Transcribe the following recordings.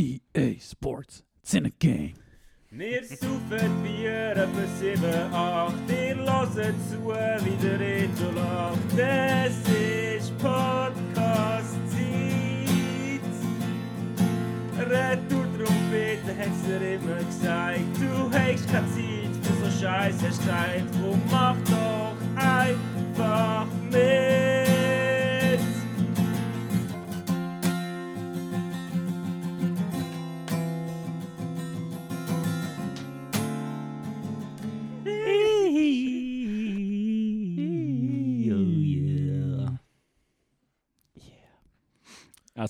EA Sports. A game. Wir saufen Bier etwa 7, 8. Ihr hört zu, wie der Reto lacht. Es ist Podcast-Zeit. Retour-Trompete hat's dir immer gesagt. Du hast keine Zeit für so Scheiß, hast gesagt. Drum mach doch einfach mit.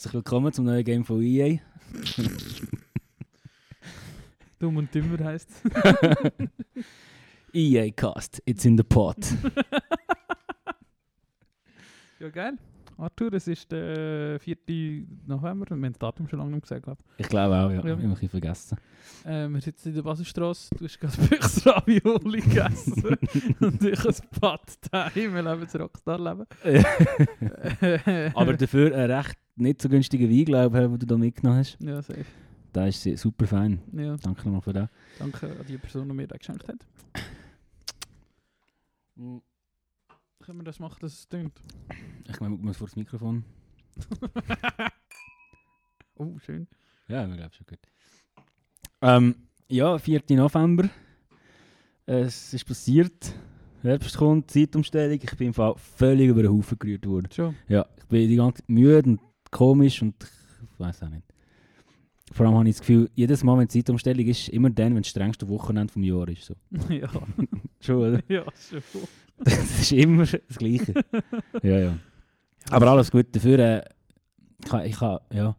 Herzlich willkommen zum neuen Game von EA. Dumm und dümmer heisst EA Cast, it's in the pot. Ja, geil. Arthur, es ist der 4. November. Wir haben das Datum schon lange nicht gesagt, glaube Ich glaube auch, ja. Ja. Ich habe ein vergessen. ich. Äh, wir sitzen in der Baselstrasse. Du hast gerade Büchs Ravioli gegessen. und ich ein Pad Thai. Wir leben das Rockstar-Leben. Aber dafür einen recht nicht so günstigen Wein, glaube ich, den du da mitgenommen hast. Ja, safe. Der ist super fein. Ja, Danke nochmal für das. danke an die Person, die mir das geschenkt hat. Können wir das machen, dass es tönt? Ich meine, muss vor das Mikrofon. oh, schön. Ja, ich glaube schon gut. Ähm, ja, 4. November. Es ist passiert. Herbst kommt, Zeitumstellung. Ich bin im Fall völlig über den Haufen gerührt worden. Schon. Ja, ich bin die ganze Zeit müde und komisch und ich weiß auch nicht. Vor allem habe ich das Gefühl, jedes Mal, wenn die Zeitumstellung ist, immer dann, wenn das strengste Wochenende vom Jahr ist. So. ja, Schon, oder? ja, schon. Das ist immer das Gleiche. ja, ja. Aber alles gut. Dafür, äh, ich, ha- ich ha- ja,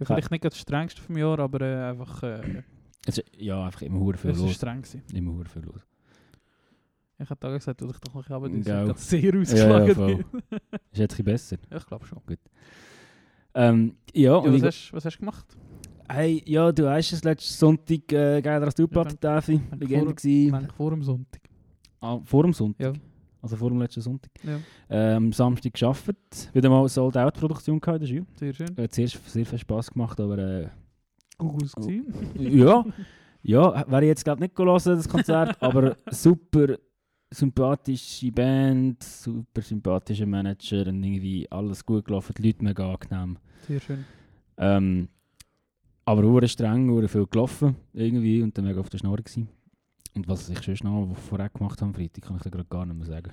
Ja, vielleicht nicht das strengste vom Jahr, aber äh, einfach. Äh, ist, ja, einfach immer hure viel es war los. streng. Gewesen. Immer hure viel los. Ich habe Tage gesagt, dass ich doch noch aber das sehr Ja, ausgeschlagen. ja, voll. Ist jetzt ein bisschen besser. ja, ich glaube schon. Ähm, ja, Ja, und was, ich, hast, was hast du gemacht? hey, ja, du weißt es, letzten Sonntag äh, geiler als du Ja, Platte, Davi. Legende vor- gewesen. Vor dem Sonntag. Ah, vor dem Sonntag? Ja. Also vor dem letzten Sonntag. Ja, Ähm, Samstag gearbeitet. Wieder mal Sold-Out-Produktion gehabt in der Schule. sehr schön. Hat zuerst sehr viel Spass gemacht, aber äh, Gut ausgesehen. ja, ja, wäre ich jetzt glaube nicht gelesen, das Konzert, aber super sympathische Band, super sympathischer Manager und irgendwie alles gut gelaufen, die Leute mega angenehm. Sehr schön. Ähm, aber hure streng, hure viel gelaufen irgendwie und dann mega auf der Schnur gewesen. Und was ich schon noch vorher gemacht habe am Freitag, kann ich dir gerade gar nicht mehr sagen.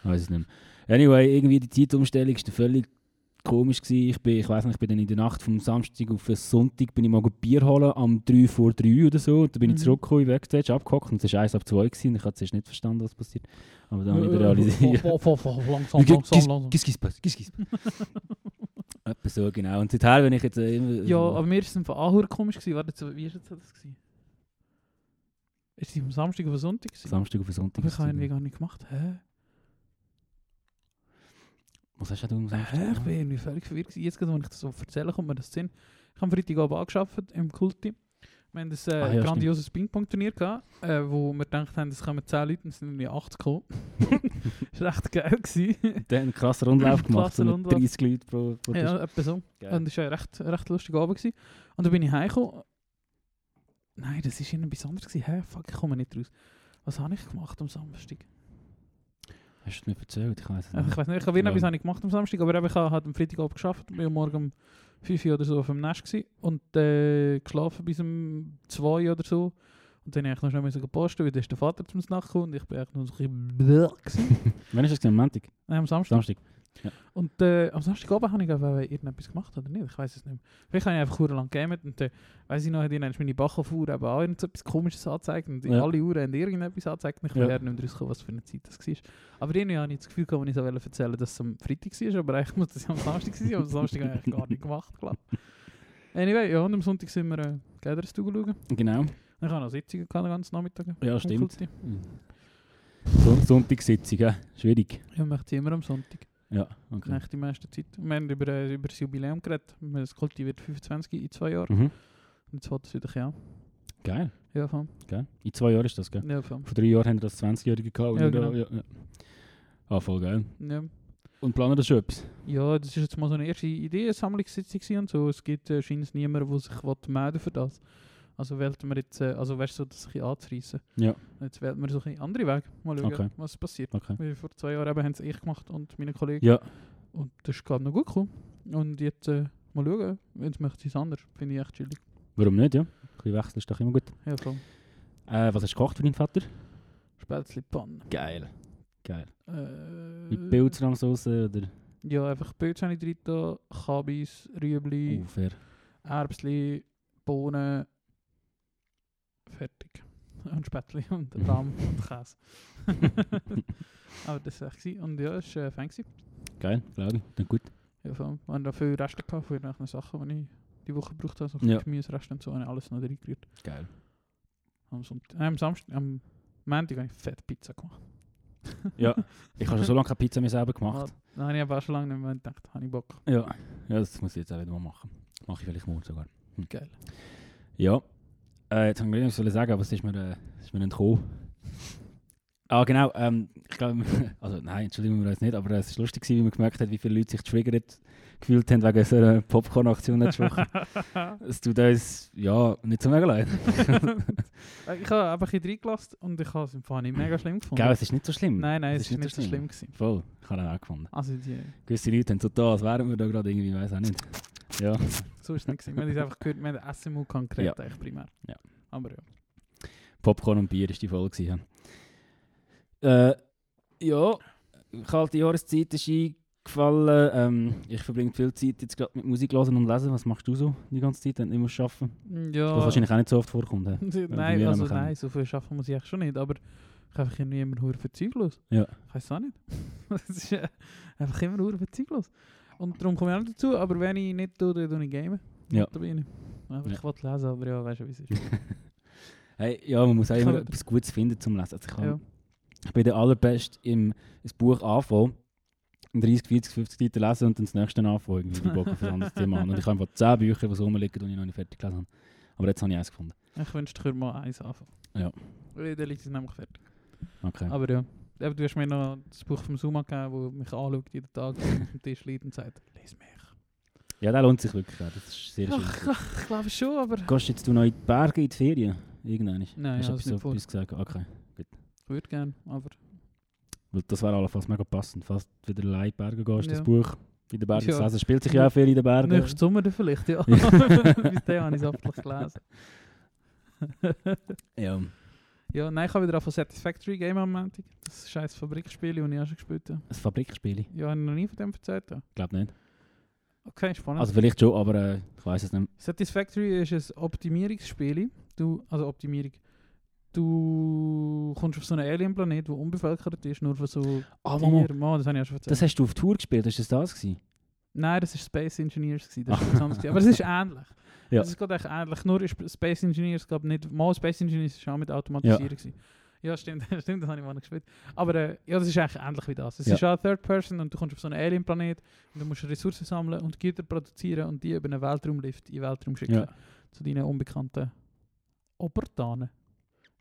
Ich weiß es nicht mehr. Anyway, irgendwie die Zeitumstellung war völlig komisch gewesen. Ich bin, ich weiß nicht, ich bin dann in der Nacht vom Samstag auf den Sonntag bin ich mal Bier holen am 3 vor 3 oder so. Und dann bin ich Mhm. zurückgekommen, in Backstage, abgehockt und es war 1 ab 2 gewesen. Ich habe zuerst nicht verstanden, was passiert. Aber dann habe ich wieder realisiert. Äh, Langsam, langsam, langsam. gis- gis- gis- gis- gis. Etwa so, genau. Und seither bin ich jetzt äh. Ja, aber mir ist es von Anhör komisch gewesen. Warte, wie jetzt das gewesen? Ist sie am Samstag auf den Sonntag gewesen? Samstag auf den Sonntag. Aber ich habe es irgendwie gar nicht gemacht. Hä? Was hast du am Samstag Hä? Ich bin irgendwie völlig verwirrt. Jetzt, wenn ich das so erzähle, kommt mir das Sinn. Ich habe Freitagabend angearbeitet im Kulti. Wir haben ein äh, Ah, ja, grandioses Ping-Pong-Turnier gehabt, äh, wo wir gedacht haben, es kommen 10 Leute und es sind irgendwie 80 gekommen. das war echt geil. Gewesen. Dann einen krassen Rundlauf gemacht, so mit Rundlauf. 30 Leuten pro, pro Tisch. ja, etwa so. Geil. Und das war ein recht, recht lustiger Abend. Gewesen. Und dann bin ich heimgekommen. Nein, das war irgendetwas anderes. Gewesen. Hä? Fuck, ich komme nicht raus. Was habe ich gemacht am Samstag? Hast du es mir erzählt? Ich weiß es Äh, Ich nicht. weiß nicht, ich habe irgendetwas Ja. habe gemacht am Samstag, aber ich habe halt am Freitagabend geschafft, bin Morgen um 5 Uhr oder so auf dem Nest gewesen und äh, geschlafen bis um 2 oder so. Und dann musste ich noch schnell müssen posten, weil dann ist der Vater zum Nacht gekommen und ich bin echt noch so ein bisschen gewesen. Wann ist das am Montag? Nein, am Samstag. Samstag. Und äh, am Samstagabend habe ich einfach irgendetwas gemacht oder nicht, ich weiß es nicht mehr. Vielleicht habe ich einfach sehr lang gegamet und dann, weiss ich noch, hat irgendwann meine Backofuhr eben auch irgendetwas komisches angezeigt und Ja. alle Uhren haben irgendetwas angezeigt und ich Ja. nicht mehr rauskommen, was für eine Zeit das war. Aber irgendwie habe ich das Gefühl, gehabt, wenn ich so erzählen dass es am Freitag war, aber eigentlich muss das ja am Samstag sein, aber am Samstag habe ich gar nicht gemacht, glaube ich. Anyway, ja, und am Sonntag sind wir äh, Gatherers schauen. Genau. Ich habe noch Sitzungen gehabt, den ganzen Nachmittag. Ja, stimmt. Kulti. Son Sonntagssitzung, ja. Schwierig. Ja, machen sie immer am Sonntag. Ja, okay. Eigentlich die meiste Zeit. Wir haben über, äh, über das Jubiläum geredet. Das Kulti wird 25 in zwei Jahren. Mhm. Und jetzt wollte es wieder ja. Geil, Ja, voll. geil. In zwei Jahren ist das, gell? Ja, voll. Vor drei Jahren haben wir das 20-Jährige gehabt. Ja, genau. ja, ja. Ah, voll geil. Ja. Und planen das schon etwas? Ja, das ist jetzt mal so eine erste Ideensammlungssitzung und so. Es gibt äh, scheinbar niemanden, der sich melden für das. Also wählt man jetzt, äh, also weißt du, so, das ein bisschen anzureissen. Ja. Jetzt wählt man so ein andere Weg. Mal schauen, Okay. was passiert. Okay. Weil vor zwei Jahren eben haben es ich gemacht und meine Kollegen. Ja. Und das ist gerade noch gut gekommen. Und jetzt äh, mal schauen, wenn es möchte, es anders. Finde ich echt chillig. Warum nicht, ja? Ein bisschen wechseln ist doch immer gut. Ja, voll. Äh, was hast du gekocht für deinen Vater? Spätzli Panne. Geil. Geil. Äh, Mit Pilzrahmsauce oder? Ja, einfach Pilze habe ich drin, da, Kabis, Rüebli, Oh, fair. Erbsli, Bohnen. Fertig. Und Spätzli und Rahm und Käse. Aber das war echt. gewesen. Und ja, es war äh, gewesen. Geil, glaube ich. Dann gut. Ja, vor allem. Wir haben da viele Reste gehabt von irgendwelchen Sachen, die ich die Woche gebraucht habe. So Ja. Gemüsereste und so, habe ich alles noch reingerührt. Geil. Am, Sonntag, äh, am Samstag, am Montag habe ich fett Pizza gemacht. Ja, ich habe schon so lange keine Pizza mehr selber gemacht. Dann habe ich aber auch schon lange nicht mehr gedacht, habe ich Bock. Ja, ja das muss ich jetzt auch wieder mal machen. Mache ich vielleicht morgen sogar. Geil. Ja. Äh, jetzt haben wir nicht sagen, aber es ist mir, äh, ist mir entkommen. Ah, genau. Ähm, ich glaube, also nein, entschuldigen wir uns nicht, aber es war lustig, wie man gemerkt hat, wie viele Leute sich triggert gefühlt haben wegen so einer Popcorn-Aktion letzte Woche. Es tut uns, ja, nicht so mega leid. ich habe einfach ein reingelassen und ich habe es im Fall nicht mega schlimm gefunden. Gell, es ist nicht so schlimm. Nein, nein, Es es ist ist nicht so schlimm gewesen. Voll, ich habe ihn auch gefunden. Also die, Gewisse Leute haben so da, als wären wir da gerade irgendwie, weiß auch nicht. Ja, so ist es nicht gewesen. Wir haben es einfach gehört, wir haben SMU konkret Ja. eigentlich primär. Ja. Aber ja. Popcorn und Bier ist die Folge. gewesen, äh, ja kalte Jahreszeit ist eingefallen. Ähm, ich verbringe viel Zeit jetzt gerade mit Musik hören und lesen. Was machst du so die ganze Zeit, wenn du nicht arbeiten musst? Ja. Was wahrscheinlich auch nicht so oft vorkommt. nein, also nein, so viel schaffen muss ich eigentlich schon nicht, aber ich habe einfach irgendwie immer hure verzeuglos. Ja. Ich weiß auch nicht. Es ist äh, einfach immer hure verzeuglos. Und darum komme ich auch nicht dazu, aber wenn ich nicht tue, dann tue ich game. Ja. Da bin ich. Aber Ja. ich wollte lesen, aber ja, weißt du, wie es ist. Hey, ja, man muss auch immer etwas Gutes finden zum Lesen. Also ich, kann, ja. ich bin der allerbest im Buch anfangen, 30, 40, 50 Seiten lesen und dann das nächste anfangen, irgendwie die Bock auf ein anderes Thema an. Und ich habe einfach 10 Bücher, die so rumliegen, die ich noch nicht fertig gelesen habe. Aber jetzt habe ich eins gefunden. Ich wünschte, ich würde mal eins anfangen. Ja. Weil Dann liegt es nämlich fertig. Okay. Aber ja. Eben, Du hast mir noch das Buch vom Suma gegeben, das mich anschaut jeden Tag auf dem Tisch liegt und sagt, les mich. Ja, der lohnt sich wirklich. Ja. Das ist sehr schön. Ach, ich glaube schon, aber... Gehst jetzt du noch in die Berge in die Ferien? Irgendwann? Nein, Hast du ich etwas, nicht vor. gesagt? Okay. Ich würde gerne, aber... Das wäre allenfalls mega passend, falls du wieder allein in die Berge gehst. Das Ja. Buch in den Bergen Ja. zu lesen. Spielt sich ja auch viel in den Bergen. Nächsten Sommer dann vielleicht, ja. Bis dahin habe ich es hoffentlich gelesen. Ja. ja, nein, ich habe wieder auf Satisfactory Game am Montag. Das scheiß Fabrikspiel, das ich auch schon gespielt habe. Ein Fabrikspiel? Ja, habe ich noch nie von dem erzählt. Ich glaube nicht. Okay, spannend. Also vielleicht schon, aber äh, ich weiß es nicht. Satisfactory ist ein Optimierungsspiel. Du, also Optimierung. Du kommst auf so einen Alien-Planet, der unbevölkert ist, nur von so Mama, Tieren. Mann, das habe ich ja schon erzählt. das hast du auf Tour gespielt, ist das das gewesen? Nein, das war Space Engineers. Gewesen. Das ist. Aber es ist ähnlich. Ja. Es ist gerade echt ähnlich. Nur ist Space Engineers glaub, nicht. Mal Space Engineers ist auch mit Automatisieren. gewesen. Ja, stimmt, stimmt, das habe ich mal noch gespielt. Aber äh, ja, das ist eigentlich ähnlich wie das. Es Ja. ist auch Third Person und du kommst auf so einen Alien-Planet und du musst Ressourcen sammeln und Güter produzieren und die über einen Weltraumlift in den Weltraum schicken. Ja. Zu deinen unbekannten Obertanen.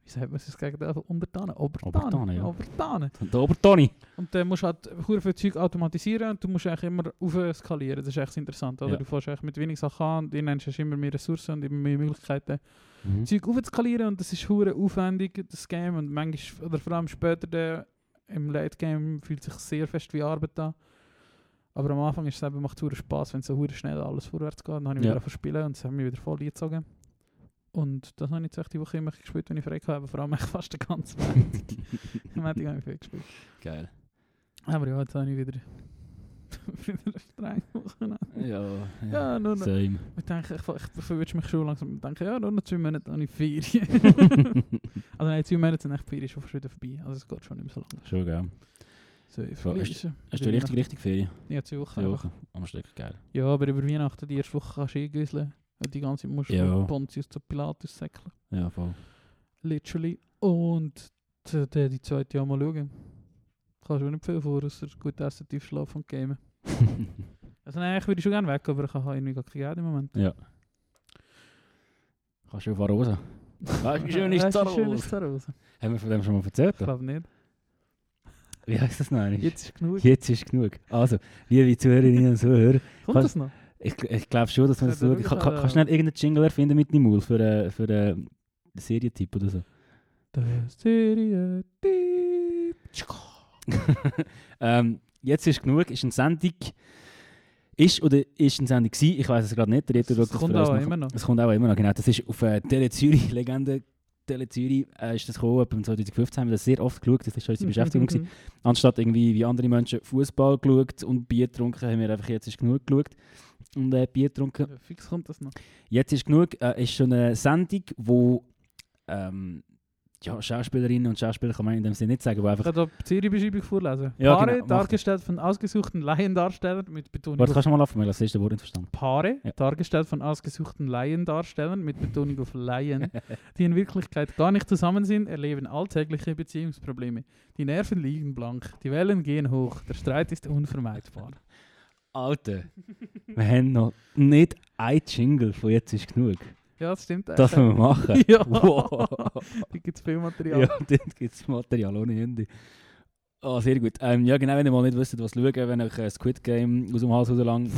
Wie sagt man das Gegenteil von Untertanen? Obertanen. Obertanen, ja. Obertanen. Der Obertoni. Und dann musst du halt sehr viel Zeug automatisieren und du musst eigentlich immer aufskalieren. Das ist echt interessant. Oder? Ja. Du fährst eigentlich mit wenig Sachen an und dann hast du immer mehr Ressourcen und immer mehr Möglichkeiten, Mhm. Zeug aufzuskalieren und das ist hure aufwendig, das Game. Und manchmal, oder vor allem später der, im Late Game fühlt sich sehr fest wie Arbeit an. Aber am Anfang ist es eben, macht es Spaß, wenn so hure schnell alles vorwärts geht. Dann habe ich Ja. wieder spielen und es hat mich wieder voll eingezogen. Und das habe ich jetzt echt die Woche immer gespielt, wenn ich frei habe. Vor allem fast den ganzen Montag. Am Montag habe ich viel gespielt. Geil. Aber ja, jetzt habe ich wieder, wieder eine strenge Woche. Ja, Ja, nur noch. Same. Ich denke, ich, ich verwünsche mich schon langsam. Ich denke, ja, nur noch zwei Monate habe ich Ferien. also nein, zwei Monate sind echt Ferien schon wieder vorbei. Also es geht schon nicht mehr so lange. Schon, gell. So. Hast du richtig, richtig Ferien? Ja, zwei Wochen. Zwei. Wochen. Am Stück, geil. Ja, aber über Weihnachten, die erste Woche kannst du eingüseln. Die ganze Zeit musst du Ja. Pontius zu Pilatus säckeln. Ja, voll. Literally. Und die, die, die zweite Jahr mal schauen. Kannst du nicht viel vor, außer gut essen, tief schlafen und gamen. Also nein, ich würde schon gerne weg, aber ich habe irgendwie gar kein Geld im Moment. ja. Kannst du auf Arosa? Weißt du, schön ist Zarosa? Haben wir von dem schon mal erzählt? Ich glaube nicht. Wie heißt das noch? einmal? Jetzt ist genug. Jetzt ist genug. Also, liebe Zuhörerinnen und Zuhörer, Kommt das noch? Ich, ich glaube schon, dass man das so... Kann, kann, kannst du nicht irgendeinen Jingle erfinden mit Nimul für einen für einen Serientipp oder so? Der Serie. ähm, jetzt ist genug, ist eine Sendung... Ist oder ist eine Sendung gewesen? Ich weiß es gerade nicht. Der Reto Es das kommt auch immer noch. Es kommt auch immer noch, genau. Das ist auf äh, Tele Zürich, Legende Tele Zürich, äh, ist das gekommen, etwa 2015 haben wir das sehr oft geschaut, das ist unsere Beschäftigung gewesen. Anstatt irgendwie wie andere Menschen Fußball geschaut und Bier getrunken, haben wir einfach jetzt ist genug geschaut und äh, Bier getrunken. Ja, Fix kommt das noch. Jetzt ist genug, äh, ist schon eine Sendung, wo ähm, ja, Schauspielerinnen und Schauspieler kann man in dem Sinne nicht sagen, Ich einfach... kann da die Serienbeschreibung vorlesen. Ja, Paare, genau, dargestellt von ausgesuchten Laiendarstellern mit Betonung Warte, auf kannst du mal ich habe das erste Wort nicht verstanden. Paare, Ja. dargestellt von ausgesuchten Laiendarstellern mit Betonung auf Laien, die in Wirklichkeit gar nicht zusammen sind, erleben alltägliche Beziehungsprobleme. Die Nerven liegen blank, die Wellen gehen hoch, der Streit ist unvermeidbar. Alter, wir haben noch nicht ein Jingle von jetzt ist genug. Ja, das stimmt. Das müssen wir machen. Ja. Wow. Da gibt es viel Material. Ja, dort gibt es Material ohne Ende. Ah, sehr gut. Ähm, ja, genau, wenn ihr mal nicht wisst, was schauen, wenn euch ein Squid Game aus dem Hals lang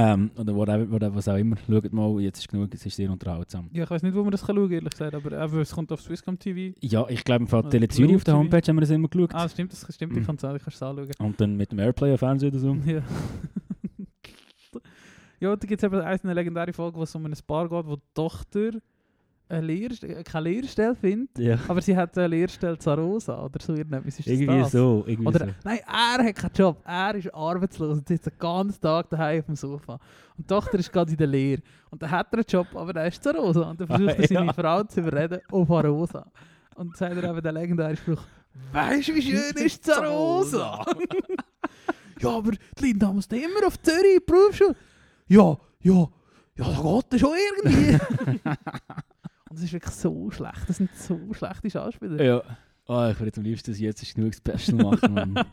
ähm, oder whatever, whatever, was auch immer, schaut mal, jetzt ist genug, es ist sehr unterhaltsam. Ja, ich weiß nicht, wo man das kann schauen ehrlich gesagt, aber einfach, es kommt auf Swisscom TV. Ja, ich glaube, im Fall Also Tele Zürich auf der Homepage haben wir das immer geschaut. Ah, stimmt, das stimmt, Mhm. kann ich kann es anschauen. Und dann mit dem Airplay auf Fernsehen oder so. Ja. ja, da gibt es eben eine legendäre Folge, wo es um ein Paar geht, wo die Tochter eine Lehrstelle, keine Lehrstelle findet, Ja, aber sie hat eine Lehrstelle Zarosa oder so irgendetwas. Ist irgendwie das? so. Irgendwie Oder, so. nein, er hat keinen Job, er ist arbeitslos und sitzt den ganzen Tag daheim auf dem Sofa. Und die Tochter ist gerade in der Lehre. Und dann hat er einen Job, aber er ist Zarosa. Und dann versucht er seine ja. Frau zu überreden auf Arosa. Und sagt er eben den legendären Spruch, Weißt du, wie schön ist Zarosa? ja, aber die Linda muss nicht immer auf Zürich in die Berufsschule. Ja, ja, ja, da geht das schon irgendwie. Es ist wirklich so schlecht. Das sind so schlechte Schauspieler. Ja. Ah, ich würde am liebsten das jetzt ist genug Special machen. Mann.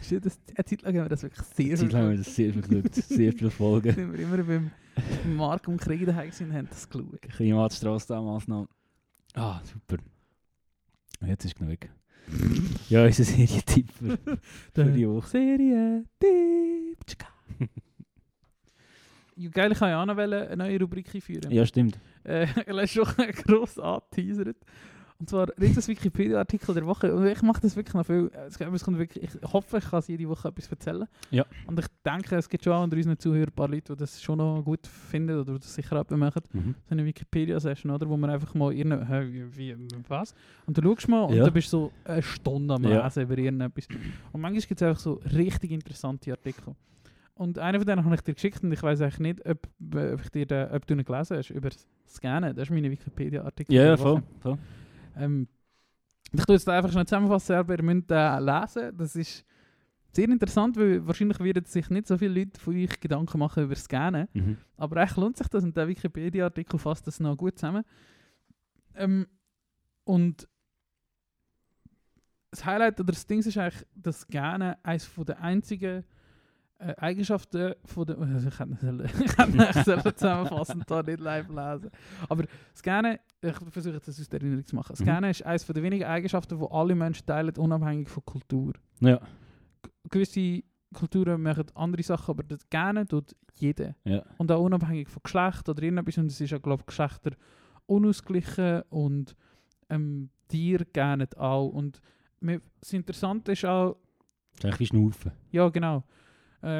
Ist das, eine Zeit lang haben wir das wirklich sehr Zeit lang haben wir das sehr viel geschaut, sehr viele Folgen. sind wir immer beim Mark und Krieg daheim und haben das geschaut. Klimatstrasse damals noch. Ah, super. Jetzt ist genug. ja, unser Serientipp für, für die Woche. Serie Tipp. Tschka. Ja, Geil, ich kann ja auch noch eine neue Rubrik einführen. Ja, stimmt. Äh, er ist schon gross angeteasert. Und zwar das Wikipedia-Artikel der Woche. Und ich mache das wirklich noch viel. äh, Es, kommt wirklich, ich hoffe, ich kann es jede Woche etwas erzählen. Ja. Und ich denke, es gibt schon auch unter unseren Zuhörern ein paar Leute, die das schon noch gut finden oder das sicher auch machen. Mhm. so eine Wikipedia-Session, oder? Wo man einfach mal irgendeine, hä, wie, was? Und du schaust mal und Ja. dann bist du so eine Stunde am Ja. Lesen über irgendetwas. Und manchmal gibt es einfach so richtig interessante Artikel. Und einer von denen habe ich dir geschickt und ich weiß eigentlich nicht, ob, äh, ob, ich dir den, ob du ihn gelesen hast, über Scannen. Das ist meine Wikipedia-Artikel. Ja, der voll. Voll. Ähm, ich tue jetzt einfach schnell zusammenfassen, aber ihr müsst den lesen. Das ist sehr interessant, weil wahrscheinlich werden sich nicht so viele Leute von euch Gedanken machen über Scannen. Mhm. Aber echt lohnt sich das und der Wikipedia-Artikel fasst das noch gut zusammen. Ähm, und das Highlight oder das Ding ist eigentlich, dass Scannen eines der einzigen äh, Eigenschaften von der... Also ich hätte nicht zusammenfassen da nicht live lesen. Aber Scannen, ich versuche das aus der Erinnerung zu machen. Mhm. Scannen ist eines der wenigen Eigenschaften, die alle Menschen teilen, unabhängig von Kultur Ja, gewisse Kulturen machen andere Sachen, aber das gerne tut jeder. ja. Und auch unabhängig von Geschlecht oder irgendetwas. Und es ist ja, glaube ich, Geschlechter unausgeglichen und ähm, Tiere gerne auch. Und das Interessante ist auch, Das ist eigentlich wie Schnaufen. ja genau, äh,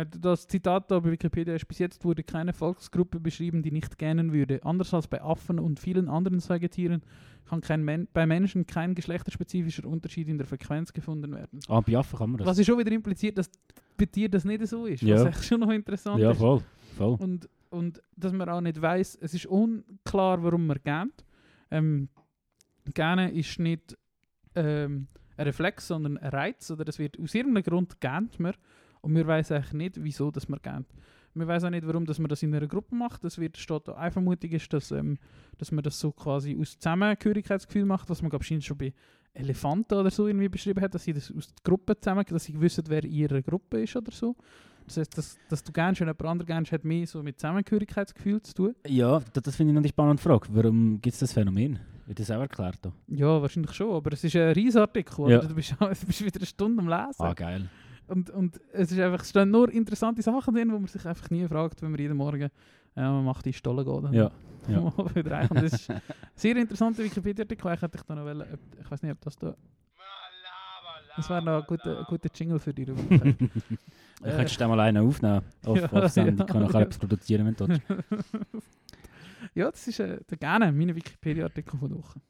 das Zitat da bei Wikipedia ist, bis jetzt wurde keine Volksgruppe beschrieben, die nicht gähnen würde. Anders als bei Affen und vielen anderen Säugetieren kann kein Men bei Menschen kein geschlechterspezifischer Unterschied in der Frequenz gefunden werden. Ah, bei Affen kann man das. Was ist schon wieder impliziert, dass bei dir das nicht so ist. Ja. Was echt schon noch interessant ja, ist. voll. voll. Und, und dass man auch nicht weiß, es ist unklar, warum man gähnt. Ähm, Gähnen ist nicht ähm, ein Reflex, sondern ein Reiz. Oder es wird aus irgendeinem Grund gähnt man. Und wir wissen eigentlich nicht, wieso dass man gähnt. Wir wissen auch nicht, warum dass man das in einer Gruppe macht. Das wird, steht da, eine Vermutung ist, dass, ähm, dass man das so quasi aus Zusammengehörigkeitsgefühl macht, was man glaub, ich, schon bei Elefanten oder so irgendwie beschrieben hat, dass sie das aus der Gruppe zusammen, dass sie wissen, wer in ihrer Gruppe ist oder so. Das heißt, dass, dass du gerne schon jemand anderen gerne hat mehr so mit Zusammengehörigkeitsgefühl zu tun. Ja, das, das finde ich noch die spannende Frage. Warum gibt es das Phänomen? Wird das auch erklärt? Da? Ja, wahrscheinlich schon, aber es ist ein Riesartikel? Ja. Du, bist, du bist wieder eine Stunde am Lesen. Ah, geil. Und, und es, ist einfach, es stehen nur interessante Sachen drin, wo man sich einfach nie fragt, wenn man jeden Morgen ja, man macht die Stollen geht. Dann Ja. ja. wieder das ist ein sehr interessanter Wikipedia-Artikel. Ich hätte ich noch wollen, ich weiß nicht, ob das da... Das wäre noch ein guter, ein guter Jingle für die Rubrik. Ich könntest du mal einen aufnehmen. Auf, Ja, auf ja, Ich kann nachher ja. etwas produzieren, wenn du ja, das ist äh, der gerne mein Wikipedia-Artikel von der Woche.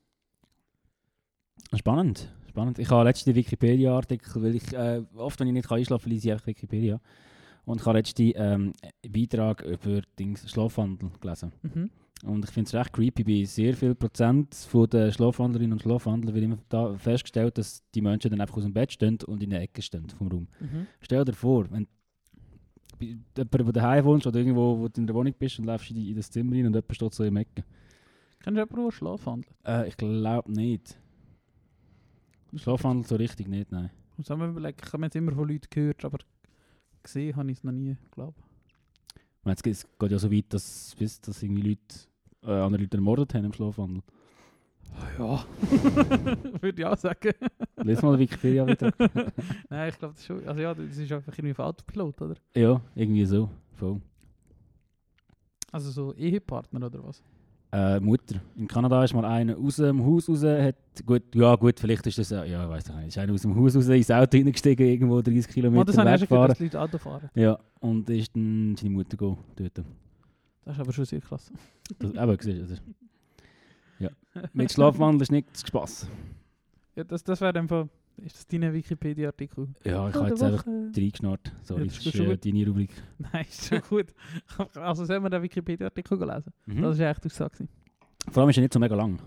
Spannend. Spannend. Ich habe letzte Wikipedia-Artikel, weil ich äh, oft, wenn ich nicht einschlafen kann, lese ich einfach Wikipedia. Und ich habe letzte ähm, Beitrag über Dings Schlafwandel gelesen. Mhm. Und ich finde es recht creepy. Bei sehr viel Prozent von den Schlafwandlerinnen und Schlafwandler wird immer da festgestellt, dass die Menschen dann einfach aus dem Bett stehen und in der Ecke stehen vom Raum. Mhm. Stell dir vor, wenn jemand, der daheim wohnst oder irgendwo, wo du in der Wohnung bist und läufst in, die, in das Zimmer rein und jemand steht so in der Ecke. Kennst du jemanden, der schlafwandelt? Äh, ich glaube nicht. Schlafwandel so richtig nicht, nein. Ich auch mal überlegen, ich habe jetzt immer von Leuten gehört, aber gesehen habe ich es noch nie, glaube Ich meine, Es geht- es geht ja so weit, dass, bis, dass irgendwie Leute, äh, andere Leute ermordet haben im Schlafwandel. Ja. Würde ich auch sagen. Lies mal Wikipedia wieder. Nein, ich glaube das schon. Also ja, das ist einfach irgendwie auf Autopilot, oder? ja, irgendwie so. Voll. Also so Ehepartner oder was? Äh, Mutter. In Kanada ist mal einer aus dem Haus raus, hat, gut, ja gut, vielleicht ist das, ja, weiß ich nicht, ist einer aus dem Haus raus ins Auto hineingestiegen, irgendwo 30 Oh, Kilometer das schon gehört, weggefahren. Leute Auto fahren. Ja, und ist dann seine Mutter go. Das ist aber schon sehr krass. Das, siehst du, das, ja. Mit Schlafwandel ist nichts Spaß. Ja, das, das wäre einfach... Ist das dein Wikipedia-Artikel? Ja, ich Von habe jetzt einfach reingeschnarrt. Sorry, Ja, das das ist äh, deine Rubrik. Nein, ist schon gut. Also sollen wir den Wikipedia-Artikel lesen? Mhm. Das war echt die Aussage. Vor allem ist er nicht so mega lang.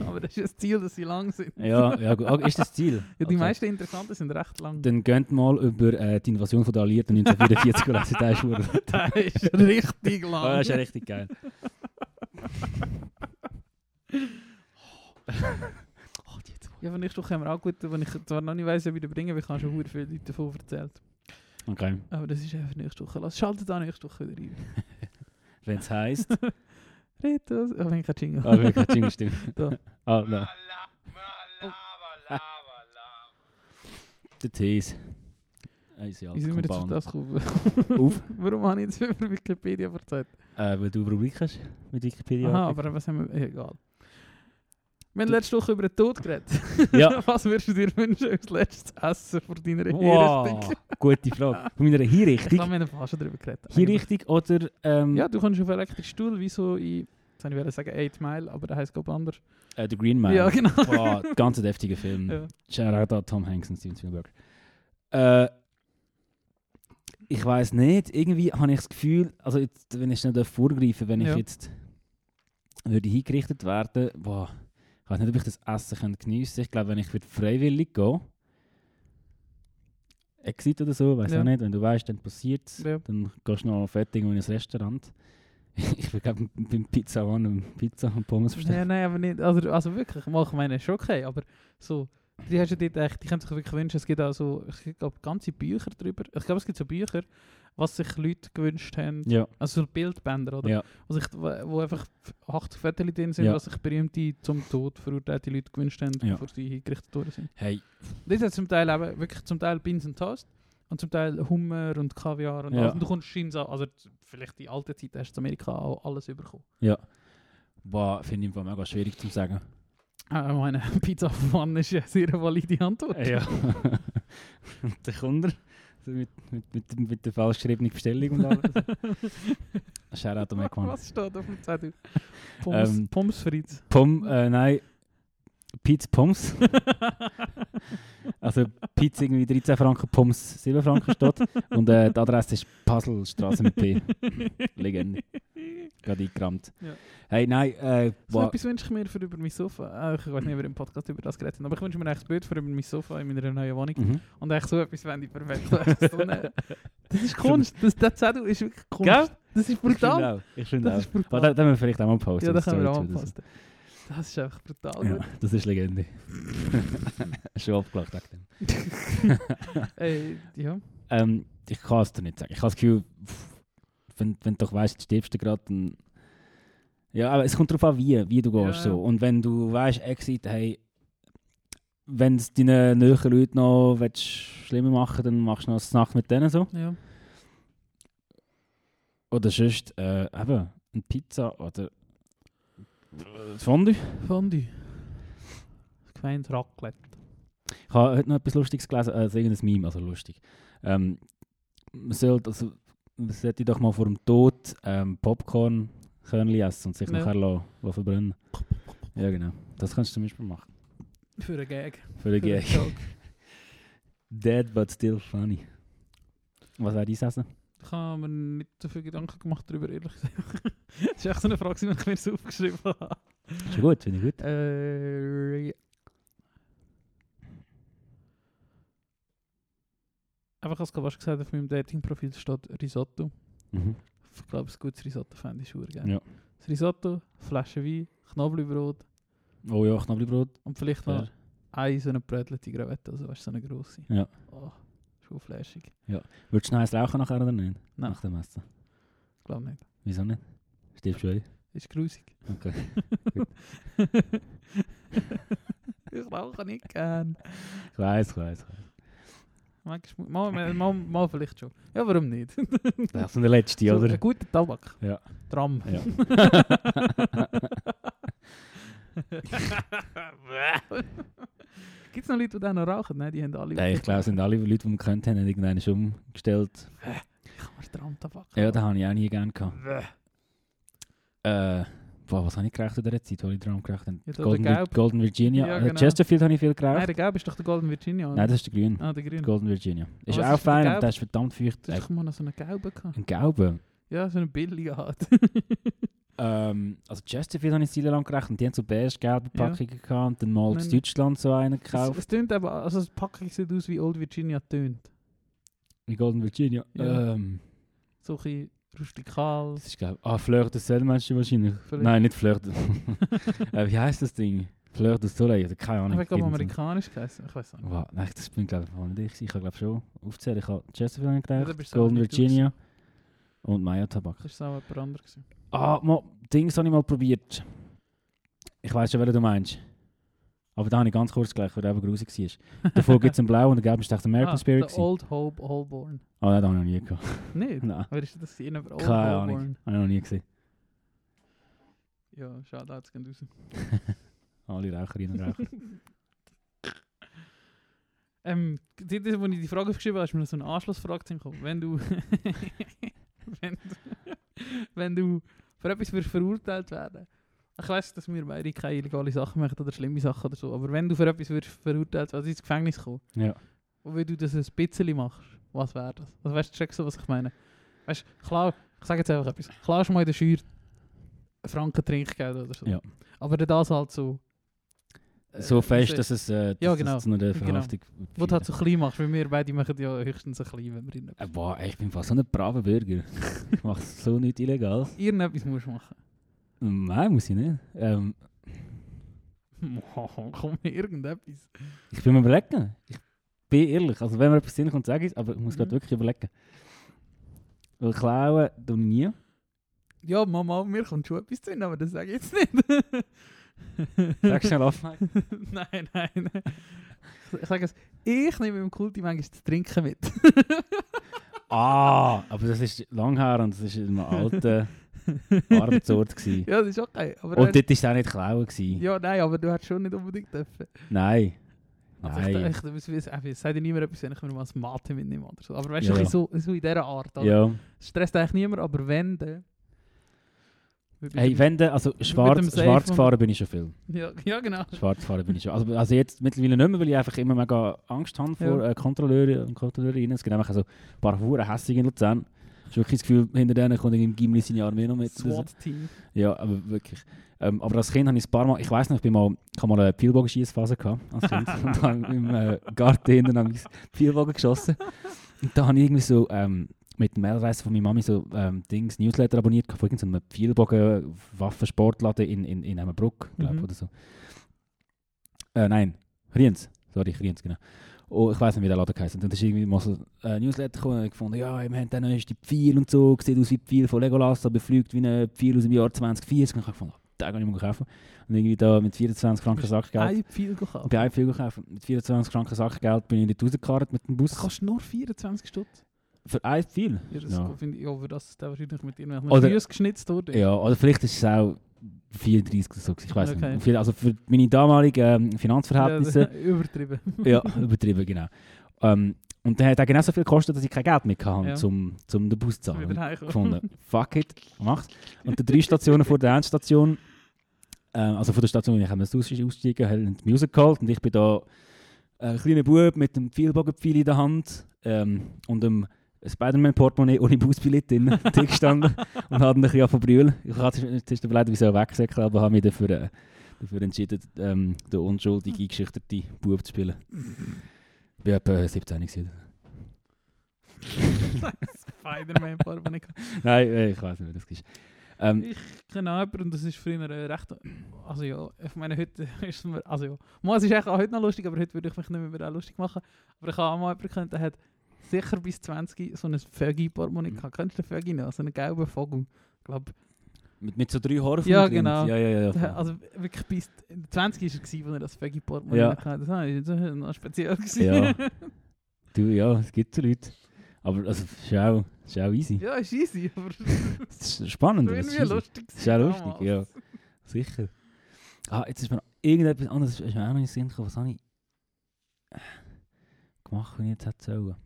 aber das ist ja das Ziel, dass sie lang sind. Ja, ja gut. Ist das Ziel? Ja, die Okay. meisten interessanten sind recht lang. Dann geht mal über äh, die Invasion der Alliierten 1944 lesen. Der ist ist richtig lang. Ah, das ist ja richtig geil. Oh. Ja, von nächste Woche haben wir auch gut, wenn ich zwar noch nicht weiss, wie ich den bringen, weil ich habe schon sehr viele Leute davon erzählt. Okay. Aber das ist einfach nächste Woche. Lass schaltet da nächste Woche wieder rein. Wenn es heisst. Ritos, ich habe kein Jingle. Ah, wir können Jingle stimmen. Da. Ah, nein. Der Tees. Wie sind wir jetzt auf das gekommen? Auf? Warum habe ich jetzt über Wikipedia erzählt? Äh, weil du eine Rubrik hast mit Wikipedia. Aha, aber was haben wir... Egal. Wir haben letzte Woche über den Tod geredet. Ja. was würdest du dir wünschen als letztes Essen vor deiner Wow, Hinrichtung? gute Frage. Von meiner Ich Hinrichtung. glaube, wir haben schon darüber geredet. Hinrichtung oder... Ähm, Ja, du kommst auf einen elektrischen Stuhl, wie so in... Jetzt wollte ich sagen 8 Mile, aber der heisst glaube ich anders. äh, The Green Man. Ja, genau. Boah, ganz deftiger Film. Ja. Shoutout an Tom Hanks und Steven Spielberg. Äh, ich weiß nicht, irgendwie habe ich das Gefühl, also jetzt, wenn ich schnell vorgreifen wenn ich Ja. jetzt würde hingerichtet werden, boah, ich weiß nicht, ob ich das Essen geniessen Ich glaube, wenn ich würde freiwillig gehen, Exit oder so, weiß Ja. auch nicht, wenn du weißt, dann passiert es, Ja. dann gehst du noch fertig in ein Restaurant. ich würde glaube beim Pizza One Pizza und Pommes bestellen. Nein, nein, aber nicht. Also, also wirklich, mal, ich meine, ist okay, aber so. Die hast du dort echt, die können sich wirklich wünschen, es gibt auch so, ich glaube, ganze Bücher drüber. Ich glaube, es gibt so Bücher, was sich Leute gewünscht haben. Ja, Also so Bildbänder, oder? ja. Wo, sich, wo einfach 80 Fotos drin sind, Ja. was sich berühmte zum Tod verurteilte Leute gewünscht haben, Ja. bevor sie hingerichtet worden sind. Hey, Das ist zum Teil eben wirklich zum Teil Beans und Toast und zum Teil Hummer und Kaviar und Ja. alles. Und du kommst scheinbar, also vielleicht in alter Zeit hast du in Amerika auch alles bekommen. boah, finde ich mega schwierig zu sagen. Ah, Ich meine, Pizza von ist ja eine sehr valide Antwort. Ja. und dann kommt er mit, mit, mit, mit der falsch geschriebenen Bestellung und alles. Shoutout an McMahon. Was steht auf dem Zettel? Pommes, Ähm, Pommes Fritz. Pom, äh, nein, Pizza Pommes. Also Pizza irgendwie 13 Franken, Pommes 7 Franken steht. Und äh, die Adresse ist Puzzlestraße mit P. Legende. Gerade eingerammt. Ja. Hey, nein, äh, So etwas wünsche ich mir für über mein Sofa. Äh, Ich weiß nicht, ob wir im Podcast über das geredet haben, aber ich wünsche mir echt ein Bild für über mein Sofa in meiner neuen Wohnung. mhm. Und echt so etwas fände ich perfekt. So das ist Kunst. Das, der Zettel ist wirklich Kunst. Gell? Das ist Ich finde brutal. auch. Ich finde Das auch. ist brutal. Da, da müssen wir vielleicht auch mal posten. ja, da das können wir auch Story zu, das- ist einfach brutal. Ja, das ist Legende. Schon abgelacht wegen dem. Ey, ja. Ähm, ich kann es dir nicht sagen. Ich habe das Gefühl, wenn, wenn du doch weißt, stirbst du gerade, dann Ja, aber es kommt darauf an, wie, wie du gehst. Ja, So. Und wenn du weißt, Exit, hey, wenn es deinen näheren Leuten noch willst, schlimmer machen dann machst du noch eine Nacht mit denen so. Ja. Oder sonst äh, eben eine Pizza oder Fondue. Fondue. Gemeint Raclette. Ich habe heute noch etwas Lustiges gelesen, also irgendein Meme, also lustig. Ähm, man sollte, also, man sollte doch mal vor dem Tod ähm, Popcorn essen und sich Ja. nachher lassen, lassen verbrennen. Ja, genau. Das kannst du zum Beispiel machen. Für einen Gag. Für einen Gag. Dead but still funny. Was wäre dein Essen? Ich habe mir nicht so viel Gedanken gemacht darüber, ehrlich gesagt. das ist echt so eine Frage, die ich mir so aufgeschrieben habe. Ist ja gut, finde ich gut. Äh, ja. Einfach als was gesagt auf meinem Dating-Profil steht Risotto. Mhm. Ich glaube, ein gutes Risotto fände ich schon gerne. Ja. Das Risotto, Flasche Wein, Knoblauchbrot Oh ja, Knoblauchbrot. und vielleicht noch Fair. eine so eine brötelte Gravette, also weißt du, so eine grosse. Ja. Oh, flashig. Würdest du noch eins rauchen nachher oder nicht? Nein, Nach dem Essen. ich glaube nicht. Wieso nicht? Stirbst du eh? Ist grusig. Okay. ich rauche nicht gern. Ich weiß, ich weiß. Manchmal, mal, mal, mal, mal vielleicht schon. Ja, warum nicht? Das ist der letzte, So, oder? Ein guter Tabak. Ja. Tram. Ja. Gibt es noch Leute, die dann noch rauchen? Nein, die haben alle. Nein, ich glaube, es sind alle Leute, die man kennt, haben irgendeinen schon umgestellt. Ich kann mir Tram-Tabak. Ja, das habe ich auch nie gerne gehabt. Äh, boah, was habe ich geraucht in dieser Zeit, wo ich dran geraucht habe? Ja, da Golden, der Vir Gelb. Golden Virginia. Ja, genau. Chesterfield habe ich viel Nein, geraucht. der Gelb ist doch der Golden Virginia. oder? Nein, das ist der Grün. Ah, der Grün. Golden Virginia. Ist auch ist der fein, aber der ist verdammt feucht. Ist doch mal noch so eine gelbe gehabt. Ein gelber. Ja, so eine billige halt. Ähm, also Chesterfield habe ich sehr lang und die haben so beige-gelbe Ja. Packungen gehabt und dann mal aus. Deutschland so einen es, gekauft. es tönt aber, also das Packung sieht aus wie Old Virginia tönt. Wie Golden Virginia. Ja. Ähm, So ein bisschen rustikal. das ist glaub Ah, Fleur de Sel meinst du wahrscheinlich? Vielleicht. Nein, nicht Fleur de äh, Wie heißt das Ding? Fleur de Soleil, oder keine Ahnung. Ich glaube amerikanisch geheißen. Ich weiß nicht. Wow, nein, das bin glaube ich nicht ich. Ich habe glaube schon aufzählen. Ich habe Chesterfield ich Ja, Golden Virginia und Maya Tabak. Das war auch jemand anderes. Ah, mal, Dings habe ich mal probiert. Ich weiß schon, welchen du meinst. Aber da habe ich ganz kurz gleich, weil der eben grusig war. Davor gibt es einen blau und der gelbe ist echt American ah, Spirit. gewesen. Old Hope Holborn. Oh, nein, das habe ich noch nie gehabt. Nicht? Nein, Wer ist das hier? Old keine Ahnung. Holborn. Habe ich noch nie gesehen. Ja, schade, jetzt gehen raus. Alle Raucherinnen und Raucher. Ähm, die, die, wo ich die Frage aufgeschrieben habe, ist mir noch so eine Anschlussfrage gekommen. Wenn du, wenn du, wenn du für etwas würdest verurteilt werden ich weiß, dass wir beide keine illegale Sachen machen oder schlimme Sachen oder so, aber wenn du für etwas würdest verurteilt werden, also ins Gefängnis kommen, ja. und wenn du das ein bisschen machst, was wäre das? Also weißt du, checkst du, was ich meine? Weißt du, klar, ich sage jetzt einfach etwas, klar mal in der Schür Franken Trinkgeld oder so. Ja. Aber das halt so... äh, So fest, so- dass es äh, Ja, genau. es zu einer Genau. Verhaftung Wo du halt so klein machst, weil wir beide machen ja höchstens ein klein, wenn wir irgendetwas äh, boah, ich bin fast so ein braver Bürger. ich mache so nichts Illegales. Irgendetwas musst du machen. Nein, muss ich nicht. Ähm, Komm, irgendetwas. ich bin mir überlegen. Ich bin ehrlich. Also wenn mir etwas Sinn kommt, sage ich es, aber ich muss gerade Mhm. wirklich überlegen. Weil klauen tue ich nie. Ja, Mama, mir kommt schon etwas drin, aber das sage ich jetzt nicht. Sag schnell auf. nein, nein, nein. Ich sage es, ich nehme im Kulti manchmal das Trinken mit. Ah, aber das ist lang her und das war in einem alten Arbeitsort. Gewesen. ja, das ist okay. Aber Und wenn- dort war es auch nicht klauen. Gewesen. ja, nein, aber du hättest schon nicht unbedingt dürfen. Nein. Also Nein. ich, ich, ich, ich, ich sage niemand etwas, wenn ich mir mal das Mate mitnehme oder so. Aber weißt du, ja. so, so in dieser Art. oder? ja. Es stresst eigentlich niemand, aber wenn, dann... Hey, wenn du, also schwarz, schwarz gefahren bin ich schon viel. Ja, ja genau. Schwarz gefahren bin ich schon. Also, also jetzt mittlerweile nicht mehr, weil ich einfach immer mega Angst habe vor Ja. äh, Kontrolleuren und Kontrolleurinnen. Es gibt einfach so ein paar Huren hässige in Luzern. Ich habe wirklich das Gefühl, hinter denen kommt im Gimli seine Armee noch mit. SWAT-Team. Ja, aber wirklich. Ähm, aber als Kind habe ich ein paar Mal, ich weiß noch, ich bin mal, ich habe mal eine Pfeilbogenschießphase gehabt als Kind und habe im äh, Garten hinten habe ich Pfeilbogen geschossen. Und da habe ich irgendwie so ähm, mit dem Mailreise von meiner Mami so ähm, Dings, Newsletter abonniert von irgendeinem Pfeilbogen-Waffensportladen in, in, in Emmenbruck, glaube Mhm. oder so. Äh, nein, Riens. Sorry, Riens, genau. Oh, ich weiß nicht, wie der Laden heisst. Und dann ist irgendwie mal so ein Newsletter gekommen und ich gefunden, ja, wir haben dann die Pfeil und so, sieht aus wie die Pfeil von Legolas, aber fliegt wie ein Pfeil aus dem Jahr 2040. Und ich habe gefunden, den kann ich mal kaufen. Und irgendwie da mit 24 Franken Sackgeld. Ein viel gekauft. Einem viel gekauft. Mit 24 Franken Sackgeld bin ich nicht rausgekarrt mit dem Bus. Das kostet nur 24 Stutz. Für ein viel. Ja, das Ja. finde ich, für das ist wahrscheinlich mit irgendwelchen Oder- Füßen geschnitzt wurde. Ja, oder vielleicht ist es auch 34 oder so. Ich weiß Okay. nicht. Also für meine damaligen ähm, Finanzverhältnisse. Ja, übertrieben. Ja, übertrieben, genau. Ähm, und dann hat er genauso viel gekostet, dass ich kein Geld mehr hatte, Ja. zum, zum den Bus zu zahlen. Gefunden, fuck it, mach's. Und die drei Stationen vor der Endstation, ähm, also von der Station, wo ich aussteigen, aussteigen haben die Musik geholt und ich bin da ein kleiner Bub mit einem Pfeilbogenpfeil in der Hand ähm, und einem Spider-Man-Portemonnaie ohne Busbillett drin gestanden und habe ein bisschen brüllen. Ich hatte zuerst überlegt, wie ich wegsäckeln aber habe mich dafür, äh, dafür entschieden, ähm, den unschuldigen, eingeschüchterten Bub zu spielen. Ich war etwa 17 gewesen. Spider-Man Portemonnaie. Nein, äh, ich weiß nicht, wer das ist. Ähm, Ich kenne auch jemanden, und das ist früher äh, recht. Also ja, ich meine, heute ist es mir. Also ja, es ist eigentlich auch heute noch lustig, aber heute würde ich mich nicht mehr lustig machen. Aber ich habe auch mal jemanden gekannt, der hat sicher bis 20 so ein Fögi-Portemonnaie Mhm. gehabt. Kennst du den Fögi noch? So einen gelben Vogel. Ich glaube, mit, mit so drei Haaren Ja, genau. Ja, ja, ja. also wirklich bis 20 war er, gewesen, als er das Fögi-Portemonnaie Ja. hatte. Das war noch speziell. Gewesen. Ja. Du, ja, es gibt so Leute. Aber also, es ist auch, es ist auch easy. ja, ist easy, aber Es ist spannend. es ist lustig. Es ist auch lustig, damals. ja. Sicher. Ah, jetzt ist mir irgendetwas anderes ist mir auch noch in den Sinn gekommen. Was habe ich äh, gemacht, wenn ich jetzt hätte sollen?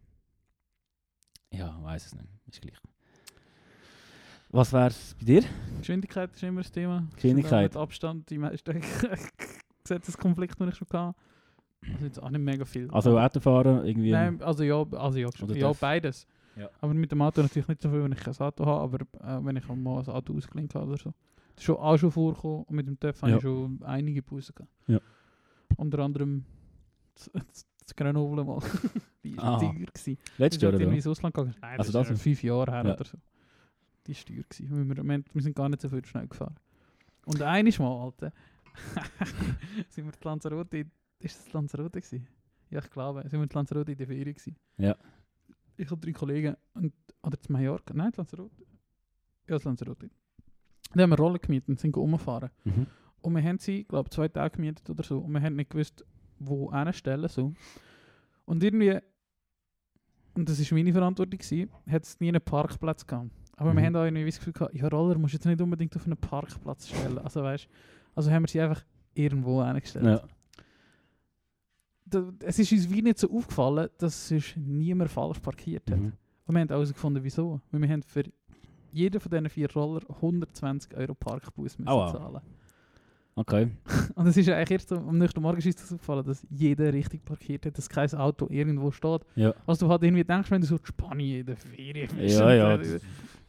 Ja, weiß es nicht. Ist gleich. Was wäre es bei dir? Geschwindigkeit ist immer das Thema. Geschwindigkeit. Mit Abstand die meisten Gesetzeskonflikte, die ich schon hatte. Also jetzt auch nicht mega viel. Also Autofahren irgendwie? Nein, also ja, also ja, ja beides. Ja. Aber mit dem Auto natürlich nicht so viel, wenn ich kein Auto habe, aber äh, wenn ich mal ein Auto ausgeliehen habe oder so. Das ist schon auch schon vorgekommen und mit dem TÜV habe Ja. ich schon einige Bussen gehabt. Ja. Unter anderem das Grenoble mal. Die war teuer. gewesen. Letztes Jahr sind oder ins Ausland gegangen. Nein, das Also das ist fünf Jahre her Ja. oder so. Die war teuer. Gewesen. Wir, wir, wir, sind gar nicht so viel schnell gefahren. Und eines Mal, Alter, sind wir in Lanzarote, ist das Lanzarote gewesen? Ja, ich glaube, sind wir in Lanzarote in der Ferien gewesen. Ja. Ich und drei Kollegen, und, oder zu Mallorca, nein, Lanzarote. Ja, das Lanzarote. Dann haben wir Rollen gemietet und sind rumgefahren. Mhm. Und wir haben sie, glaube zwei Tage gemietet oder so. Und wir haben nicht gewusst, wo hinstellen so. Und irgendwie, und das war meine Verantwortung, hat es nie einen Parkplatz gehabt. Aber wir Mhm. haben auch irgendwie das Gefühl gehabt, ja, Roller musst du jetzt nicht unbedingt auf einen Parkplatz stellen. Also weißt also haben wir sie einfach irgendwo hingestellt. Ja. Da, es ist uns wie nicht so aufgefallen, dass sonst niemand falsch parkiert hat. Mhm. Und wir haben herausgefunden, wieso. Weil wir haben für jeden von diesen vier Roller 120 Euro Parkbus müssen Aua. zahlen. Okay. Und es ist eigentlich erst am nächsten Morgen ist das aufgefallen, dass jeder richtig parkiert hat, dass kein Auto irgendwo steht. Ja. Was du halt irgendwie denkst, wenn du so in Spanien in der Ferien bist. Ja, ja. äh,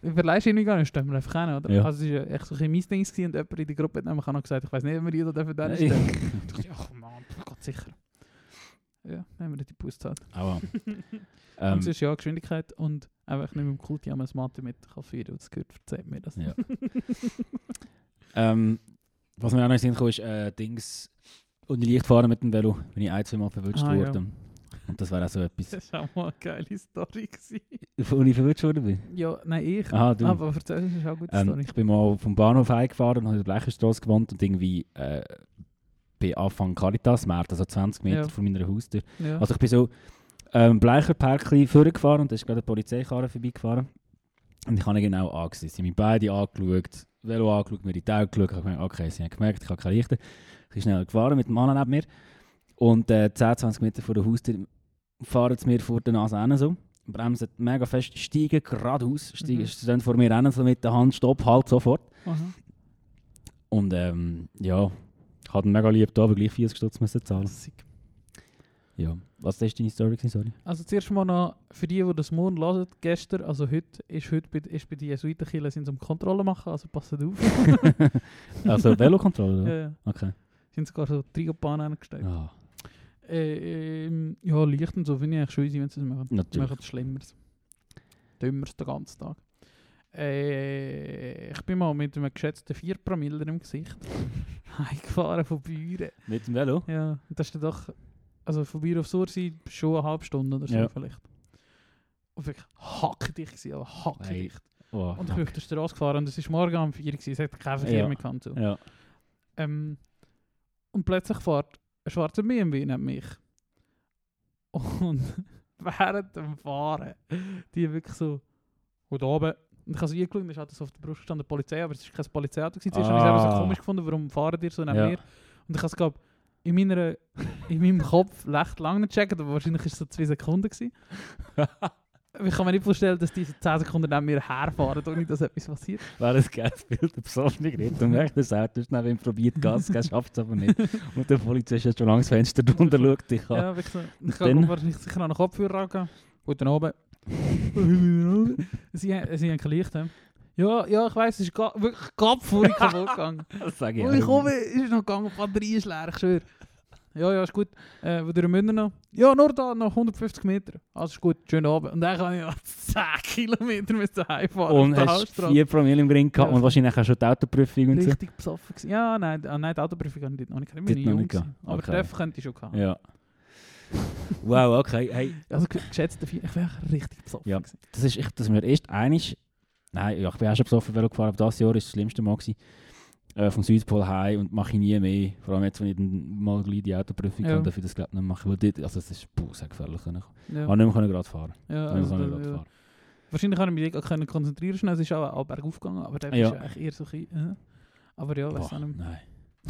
Du verleihst irgendwie gar nicht, stellen wir einfach hin, oder? Ja. Also es war echt so ein mein Ding gewesen und jemand in der Gruppe hat nämlich auch noch gesagt, ich weiß nicht, ob wir die da dürfen da stellen. Ich dachte, ja, komm an, Gott sicher. Ja, dann haben wir die Bus gezahlt. Aua. und ähm, sonst ja, Geschwindigkeit und einfach nicht mit dem Kulti am Mathe mit Kaffee, das gehört, verzeiht mir das. Ja. ähm, was mir auch noch in den Sinn kam, ist äh, Dings und leicht fahren mit dem Velo, wenn ich ein, zwei Mal verwünscht Ah, ja. wurde. Und das wäre auch so etwas, Das war auch mal eine geile Story. Gewesen. ich verwünscht worden bin. Ja, nein, ich. Aha, du. Aber erzähl, das ist auch eine gute Ähm, Story. ich bin mal vom Bahnhof heimgefahren und habe in der Bleicherstraße gewohnt und irgendwie äh, bei Anfang Caritas, März, also 20 Meter Ja. von meiner Haustür. Ja. Also ich bin so ähm, Bleicherparkli vorgefahren und da ist gerade eine Polizeikarre vorbeigefahren. Und ich habe ihn genau angesehen. Sie haben mich beide angeschaut, Velo angeschaut, mir in die Augen geschaut. Ich habe gemerkt, okay, sie haben gemerkt, ich habe keine Lichter. Ich bin schnell gefahren mit dem Mann neben mir. Und äh, 10, 20 Meter vor der Haustür fahren sie mir vor der Nase hin so. Bremsen mega fest, steigen geradeaus, steigen, Mhm. stehen vor mir hin, so mit der Hand, stopp, halt, sofort. Aha. Und ähm, ja, ich hatte mega lieb da, aber gleich 40 Stutz müssen zahlen. Sick. Ja. Was war deine Story, gewesen, sorry? Also zuerst mal noch, für die, die das morgen hören, gestern, also heute, ist heute bei, ist bei den Jesuitenkirchen sind sie um Kontrolle machen, also passt auf. also Velokontrolle, ja, oder? ja. Okay. Sind sogar so Trigobahnen angestellt. Ah, Äh, ähm, ja, Licht und so finde ich eigentlich easy, wenn sie das machen. Natürlich. machen es Schlimmeres. Dümmeres den ganzen Tag. Äh, ich bin mal mit einem geschätzten 4 Promille im Gesicht heimgefahren von Büren. Mit dem Velo? Ja, das ist doch also von Bier auf Sursi schon eine halbe Stunde oder so Ja. vielleicht. Und wirklich hackedicht gewesen, aber hackedicht. Oh, Und ich bin auf der Straße gefahren und es war morgen um 4 Uhr, es hat keinen Verkehr Ja. mehr gehabt. So. Ja. Ähm, und plötzlich fährt ein schwarzer BMW neben mich. Und während dem Fahren, die wirklich so, und oben, und ich habe so eingeschaut, und es hat so auf der Brust gestanden, Polizei, aber es war kein Polizeiauto. gewesen. Zuerst habe ich es einfach so Ah. komisch gefunden, warum fahren die so neben Ja. mir? Und ich habe es, glaube in, meiner, in meinem Kopf recht lange nicht gecheckt, aber wahrscheinlich war es so zwei Sekunden. Gewesen. ich kann mir nicht vorstellen, dass diese 10 Sekunden neben mir herfahren, ohne dass etwas passiert. Wäre ein geiles Bild, der besoffene und merkt, das Auto neben ihm probiert Gas, geben, schafft es aber nicht. Und der Polizist hat schon lange das Fenster drunter, schaut dich an. Ja, wirklich so. Ich dann? kann wahrscheinlich sicher an den Kopfhörer angehen. Guten Abend. sie, haben- sie haben kein Licht. Ja, ja, ich weiss, es ist wirklich gerade vorher kaputt gegangen. Das sage ich auch ich komme, ist noch gegangen, die Batterie ist leer, ich schwöre. Ja, ja, ist gut. Äh, wo durch München noch? Ja, nur da, noch 150 Meter. Also ist gut, schönen Abend. Und dann kann ich noch 10 Kilometer müssen heimfahren Und auf der hast Hauptstrasse. 4 Promille im Ring gehabt Ja. und wahrscheinlich auch schon die Autoprüfung und so. Richtig besoffen gewesen. Ja, nein, ah, nein die Autoprüfung habe ich noch nicht. Ich bin jung nicht. Aber Okay. dürfen könnte ich schon gehabt. Ja. Wow, okay. Hey, Also g- geschätzte vier, ich wäre richtig besoffen Ja. gewesen. das ist echt, dass wir erst einig. Nein, ja, ich bin auch schon besoffen Velo gefahren, aber dieses Jahr war das schlimmste Mal. Gewesen. Äh, vom Südpol heim und mache ich nie mehr. Vor allem jetzt, wenn ich dann mal gleich die Autoprüfung Ja. darf ich das glaube ich nicht machen. Weil dort, also es ist puh, sehr gefährlich. Ich Ja. habe nicht mehr können gerade fahren. Ja, also, kann nicht da- gerade ja. fahren. Wahrscheinlich kann ich mich nicht konzentrieren schnell. Es ist auch, auch bergauf gegangen, aber der Ja. ist eigentlich eher so ein bisschen, äh. Aber ja, weiß auch nicht mehr. nein.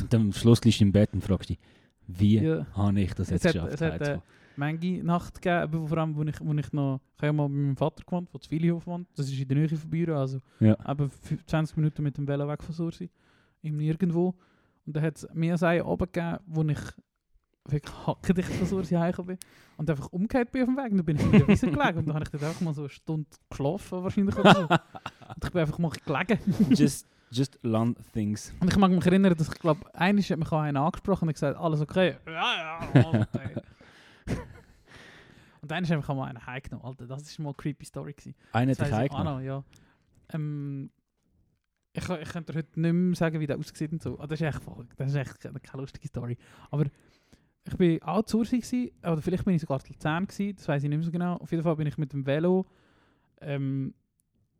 Und dann am Schluss liegst du im Bett und fragst dich, wie Ja. habe ich das jetzt hat- geschafft? es hat, heimzufahren? Manche Nacht gegeben, vor allem, wo ich, wo ich noch, ich habe ja mal bei meinem Vater gewohnt, der zu Villihof wohnt. Das ist in der Nähe von Büren, also Ja. eben fü- 20 Minuten mit dem Velo weg von Sursi, im Nirgendwo. Und da hat es mir einen oben gegeben, wo ich wirklich hackedicht von Sursi heimgekommen bin und einfach umgekehrt bin auf dem Weg. Und dann bin ich in der Wiese gelegen und dann habe ich dort einfach mal so eine Stunde geschlafen wahrscheinlich oder so. Und ich bin einfach mal gelegen. just, just learn things. Und ich mag mich erinnern, dass ich glaube, einmal hat mich auch einer angesprochen und gesagt, alles okay? Ja, ja, alles okay. und hat mich auch mal einer heimgenommen. Alter, das war mal eine creepy Story. Gewesen. Einer hat dich heimgenommen. noch, ja. Ähm, ich, ich könnte heute nicht mehr sagen, wie der aussieht und so. Ah, das ist echt voll, das ist echt keine, lustige Story. Aber ich bin auch zu gewesen, oder vielleicht bin ich sogar zu Luzern gewesen, das weiß ich nicht mehr so genau. Auf jeden Fall bin ich mit dem Velo, ähm,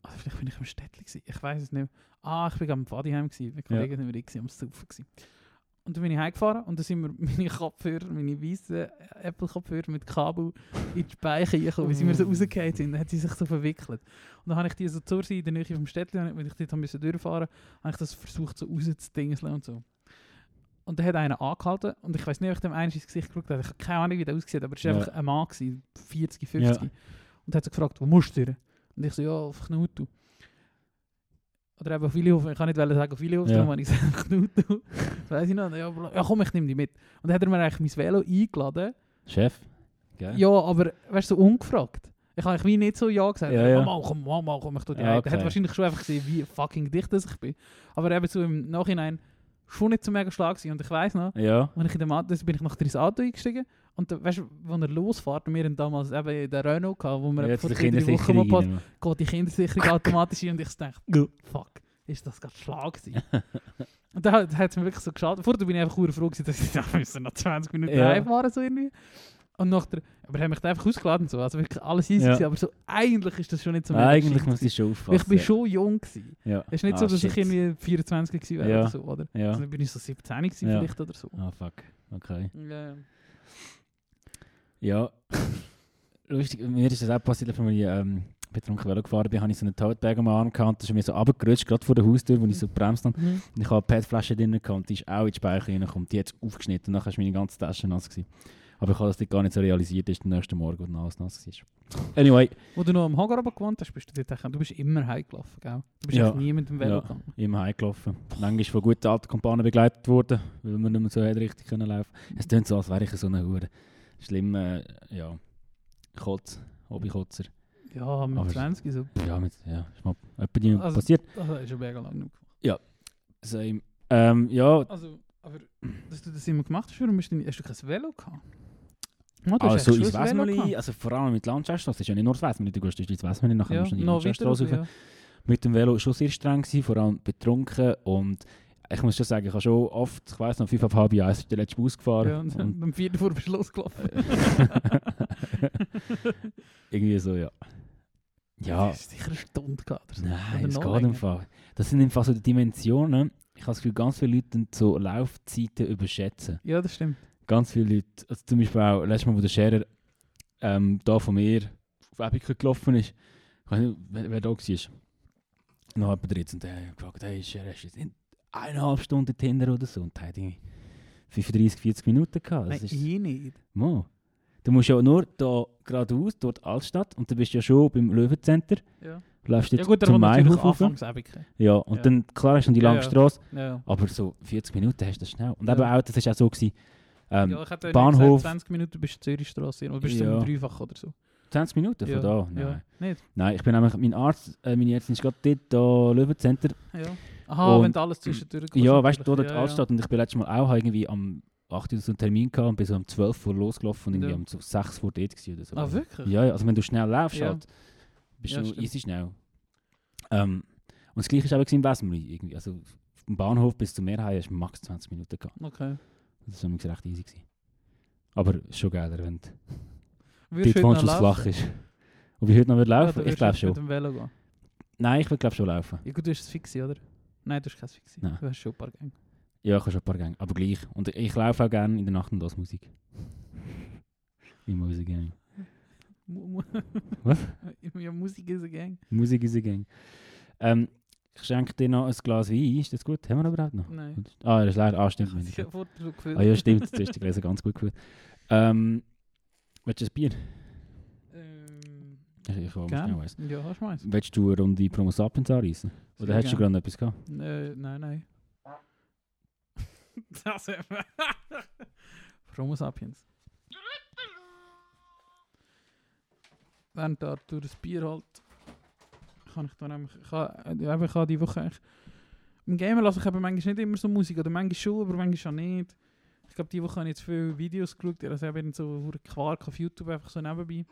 also vielleicht bin ich im Städtli gewesen, ich weiß es nicht mehr. Ah, ich bin am Fadiheim gewesen, mit Ja. Kollegen sind wir da gewesen, am Saufen gewesen. Und dann bin ich heimgefahren und dann sind wir meine Kopfhörer, meine weißen Apple-Kopfhörer mit Kabel in die Speicher gekommen, wie sie mir so rausgefallen sind. Dann hat sie sich so verwickelt. Und dann habe ich die so zur Seite in der Nähe vom Städtchen, wenn ich dort ein bisschen durchfahren musste, habe ich das versucht so rauszudingseln und so. Und dann hat einer angehalten und ich weiß nicht, ob ich dem einen ins Gesicht geschaut habe. Ich habe keine Ahnung, wie der aussieht, aber es war Ja. einfach ein Mann, gewesen, 40, 50. Ja. Und hat so gefragt, wo musst du durch? Und ich so, ja, auf Knutu. Oder eben auf Willihof, ich kann nicht sagen auf Willihof, Ja. darum habe ich gesagt Knutu. Das weiss ich noch. Ja, ja, komm, ich nehme dich mit. Und dann hat er mir eigentlich mein Velo eingeladen. Chef? Gell? Ja, aber weißt du, so ungefragt. Ich habe wie nicht so Ja gesagt. Ja, Ja, ja. Mal, komm, mal, mal, komm, ich tu dich Ja, heim. Er hat okay. wahrscheinlich schon einfach gesehen, wie fucking dicht das ich bin. Aber eben so im Nachhinein schon nicht so mega schlag gewesen. Und ich weiss noch, Ja. wenn ich in dem Auto, bin ich nachher ins Auto eingestiegen und da, weißt du, wenn er losfährt, und wir haben damals eben den Renault gehabt, wo wir Jetzt vor drei Wochen mal pass- geht die Kindersicherung automatisch ein und ich dachte, fuck, ist das gerade Schlag gewesen? und da hat es mir wirklich so geschadet. Vorher bin ich einfach froh gewesen, dass ich da müssen nach 20 Minuten Ja. heimfahren so irgendwie. Und nachher, aber er hat mich da einfach ausgeladen und so, also wirklich alles easy Ja. gewesen, aber so, eigentlich ist das schon nicht so Eigentlich muss ich schon aufpassen. Ich bin schon jung gewesen. Ja. Es ist nicht Ah, so, dass ich shit. irgendwie 24 gewesen wäre Ja. oder so, oder? Ja. Also dann bin ich so 17 gewesen Ja. vielleicht oder so. Ah, fuck. Okay. Ja, ja. Ja. Lustig, mir ist das auch passiert, als ich ähm, betrunken Velo gefahren bin, habe ich so einen Toadbag am Arm gehabt, das ist mir so runtergerutscht, gerade vor der Haustür, wo ich so bremst habe. Mhm. Und ich habe eine PET-Flasche drin gehabt, und die ist auch in die Speicher reingekommen, die hat es aufgeschnitten, und dann war meine ganze Tasche nass. Gewesen. Aber ich habe das gar nicht so realisiert, ist der nächste Morgen, wo alles nass war. Anyway, Wo du noch am Hageraba gewohnt hast, bist du dort du bist immer heimgelaufen, gell? Du bist Ja. nie mit dem Velo Ja. gegangen. immer heimgelaufen. Manchmal von guten alten Kumpanen begleitet worden, weil man nicht mehr so richtig können laufen Es klingt so, als wäre ich so eine Hure schlimme, ja, Kotz, Hobbykotzer. Ja, mit Aber- 20 so. Ja, mit, ja, ist mal etwa die Also- passiert. Das ist schon mega lang genug. Same. Ähm, ja, Also, aber dass du das immer gemacht hast, warum hast du, hast du kein Velo gehabt? Ja, also eigentlich ins gehabt. also vor allem mit Landschaftsstraße, das ist ja nicht nur das Westmeli, du gehst ins Westmeli, nachher Ja, musst du in die rauf. ja. Mit dem Velo schon sehr streng gewesen, vor allem betrunken und ich muss schon sagen, ich habe schon oft, ich weiß noch, 5,5 Jahre ist der letzte Bus gefahren. Ja, und, und am vierten vor bist du losgelaufen. irgendwie so, ja. Ja, Das ist sicher eine Stunde gehabt. nein, das noch geht im Fall. Das sind einfach so die Dimensionen. Ich habe das Gefühl, ganz viele Leute so Laufzeiten überschätzen. Ja, das stimmt. Ganz viele Leute, also zum Beispiel auch, letztes Mal, wo der Scherer ähm, da von mir auf Epica gelaufen ist, ich weiß nicht, wer, wer da war. Noch jemand drin und der hat gefragt, hey Scherer, hast du jetzt eineinhalb Stunden Tinder oder so? Und der hat irgendwie 35, 40 Minuten gehabt. Das Nein, ist, ich nicht. Mo. Du musst ja nur da geradeaus, dort Altstadt, und dann bist du ja schon beim Löwencenter. Ja, Du läufst ja jetzt gut, der zum Ebiken. Ja, und Ja. dann, klar hast du die Ja, lange ja. Straße, Ja. aber so 40 Minuten hast du das schnell. Und Ja. eben auch, das war auch so, gewesen, ähm, ja, ich hätte Bahnhof- gesagt, 20 Minuten bis zur Zürichstraße. Oder bist du Ja. im Dreifach oder so? 20 Minuten von ja. da. Nein. Ja. Nicht? Nein, ich bin nämlich, mein Arzt, äh, meine Ärztin ist gerade dort, da Löwencenter. Ja. Aha, Und- wenn du alles zwischendurch Ja, weißt du, dort ja, Altstadt. Und ich bin letztes Mal auch irgendwie am 8 Uhr so einen Termin gehabt und bin so um 12 Uhr losgelaufen und irgendwie Ja. um so 6 Uhr dort gewesen oder so. Ah, wirklich? Ja, ja, also wenn du schnell läufst, Ja. halt, bist Ja, du stimmt. easy schnell. Ähm, und das gleiche ist aber gewesen im Wesmli irgendwie. Also vom Bahnhof bis zum Meerheim hast du max 20 Minuten gehabt. Okay. Das war recht easy. Gewesen. Aber schon geiler, wenn wo es flach laufen? ist. Ob ich heute noch würde Ja, laufen? ich glaube schon. Nein, ich würde glaube schon laufen. Ja gut, du hast das Fixi, oder? Nein, du hast kein. Nein. Du hast schon ein paar Gänge. Ja, ich habe schon ein paar Gänge. Aber gleich. Und ich laufe auch gerne in der Nacht und das Musik. Wie Musik Gang. Was? ja, Musik ist ein Gang. Musik ist ein Gang. Ähm, ich schenke dir noch ein Glas Wein. Ist das gut? Haben wir noch überhaupt noch? Nein. Ah, das ist leer. Ah, Ich stimmt. habe ja vorher so gefühlt. Ah ja, stimmt. Das ist die Gläser ganz gut gefühlt. Ähm, willst du ein Bier? Ich, ich schnell weiss. ja, hast du meins? Willst du eine Runde Promo Sapiens anreißen? Oder hättest du gerade etwas gehabt? Äh, nein, nein. das Promo Sapiens. Während der Arthur das Bier halt, kann ich da nämlich, ich habe, eben, ich habe die Woche eigentlich, im Gamer lasse ich eben manchmal nicht immer so Musik, oder manchmal schon, aber manchmal auch nicht. Ich glaube, die Woche habe ich jetzt viele Videos geschaut, also eben so hure Quark auf YouTube einfach so nebenbei.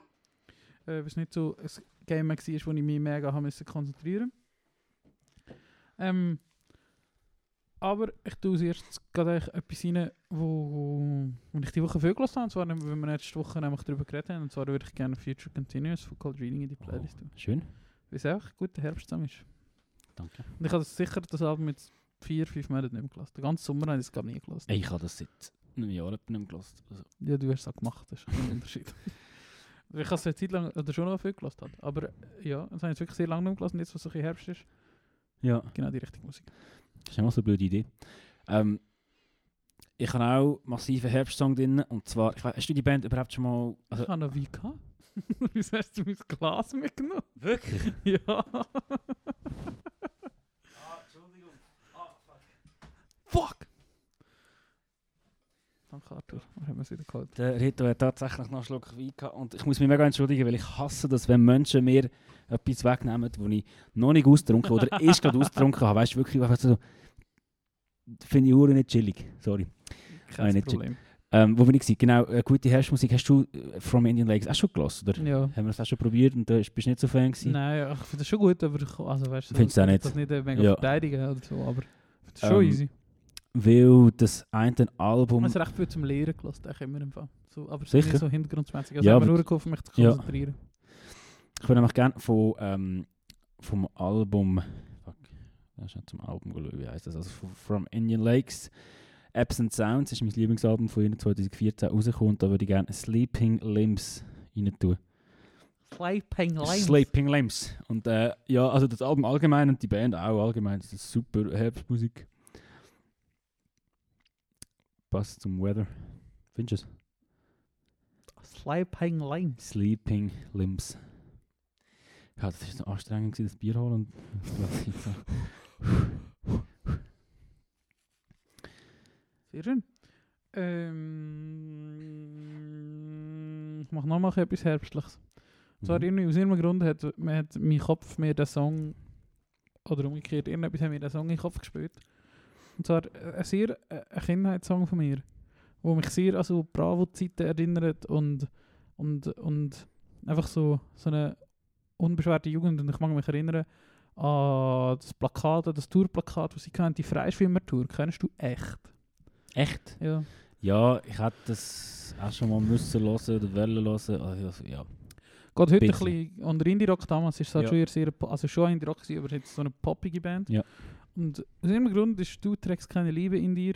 Äh, was nicht so ein Game war, wo ich mich mega haben müssen konzentrieren ähm, aber ich tue als erstes gerade etwas rein, wo, wo ich die Woche viel gelassen habe. Und zwar, wenn wir letzte Woche nämlich darüber geredet haben. Und zwar würde ich gerne Future Continuous von Cold Reading in die Playlist tun. Schön. Weil es einfach ein guter Herbst zusammen ist. Danke. Und ich habe das sicher das Album jetzt vier, fünf Monate nicht mehr gelassen. Den ganzen Sommer habe ich es glaube nie gelassen. Ich habe das seit einem Jahr nicht mehr gelassen. Also, Ja, du hast es auch gemacht, das ist ein Unterschied. ich habe es eine Zeit lang oder schon noch viel gelassen. Hat. Aber äh, ja, das habe ich wirklich sehr lange nicht gelassen. Jetzt, wo es so ein bisschen Herbst ist, ja. genau die richtige Musik. Das ist immer so eine blöde Idee. Ähm, ich habe auch massiven Herbstsong drin. Und zwar, ich weiss, hast du die Band überhaupt schon mal... Also, ich habe noch wie gehabt. Wieso hast du mein Glas mitgenommen? wirklich? Ja. Fuck! Danke Arthur, wir haben es wieder geholt. Der Rito hat tatsächlich noch einen Schluck Wein gehabt. Und ich muss mich mega entschuldigen, weil ich hasse das, wenn Menschen mir etwas wegnehmen, wo ich noch nicht ausgetrunken oder erst gerade ausgetrunken habe. Weißt du, wirklich, einfach so... Finde ich hure nicht chillig. Sorry. Kein nicht Problem. Ähm, wo bin ich gewesen? Genau, äh, gute Herbstmusik. Hast du äh, From Indian Lakes auch schon gelassen, oder? Ja. Haben wir das auch schon probiert und da bist du nicht so Fan gewesen? Nein, ich finde das schon gut, aber ich, also, weißt du, Findest du auch ich nicht? das nicht äh, mega Ja. verteidigen oder so, aber ich finde das schon Ähm, easy. Weil das eine Ich Album... habe es recht viel zum Lehren gelassen, eigentlich immer im Fall. So, aber Sicher? so hintergrundmäßig. Also Ja, ja, aber- nur geholfen, mich zu Ja. konzentrieren. Ich würde nämlich gerne von, ähm, vom Album. Fuck, ist nicht zum Album geschaut, wie heißt das? Also von From Indian Lakes. And Sounds ist mein Lieblingsalbum von ihnen 2014 rausgekommen. Da würde ich gerne Sleeping Limbs rein tun. Sleeping Limes. Sleeping Limbs. Und äh, ja, also das Album allgemein und die Band auch allgemein. Das ist super Herbstmusik. Passt zum Weather. Findest du es? Sleeping Limes. Sleeping Limbs. Ja, das ist so anstrengend, gewesen, das Bier holen. Und Sehr schön. Ähm, ich mache nochmal etwas Herbstliches. Zwar Mhm. irgendwie, aus irgendeinem Grund hat, hat mein Kopf mir den Song, oder umgekehrt, irgendetwas hat mir den Song in den Kopf gespielt. Und zwar äh, ein sehr äh, ein Kindheitssong von mir, wo mich sehr an so Bravo-Zeiten erinnert und, und, und einfach so, so eine unbeschwerte Jugend. Und ich mag mich erinnern an das Plakat, an das Tourplakat, das sie kennen, die Freischwimmer-Tour. Kennst du echt? Echt? Ja. Ja, ich hätte das auch schon mal müssen hören oder wollen hören. Also, ja. Geht heute ein Bisschen. unter Indie-Rock damals, ist es halt Ja. schon eher sehr, also schon Indie-Rock aber jetzt so eine poppige Band. Ja. Und aus irgendeinem Grund ist «Du trägst keine Liebe in dir»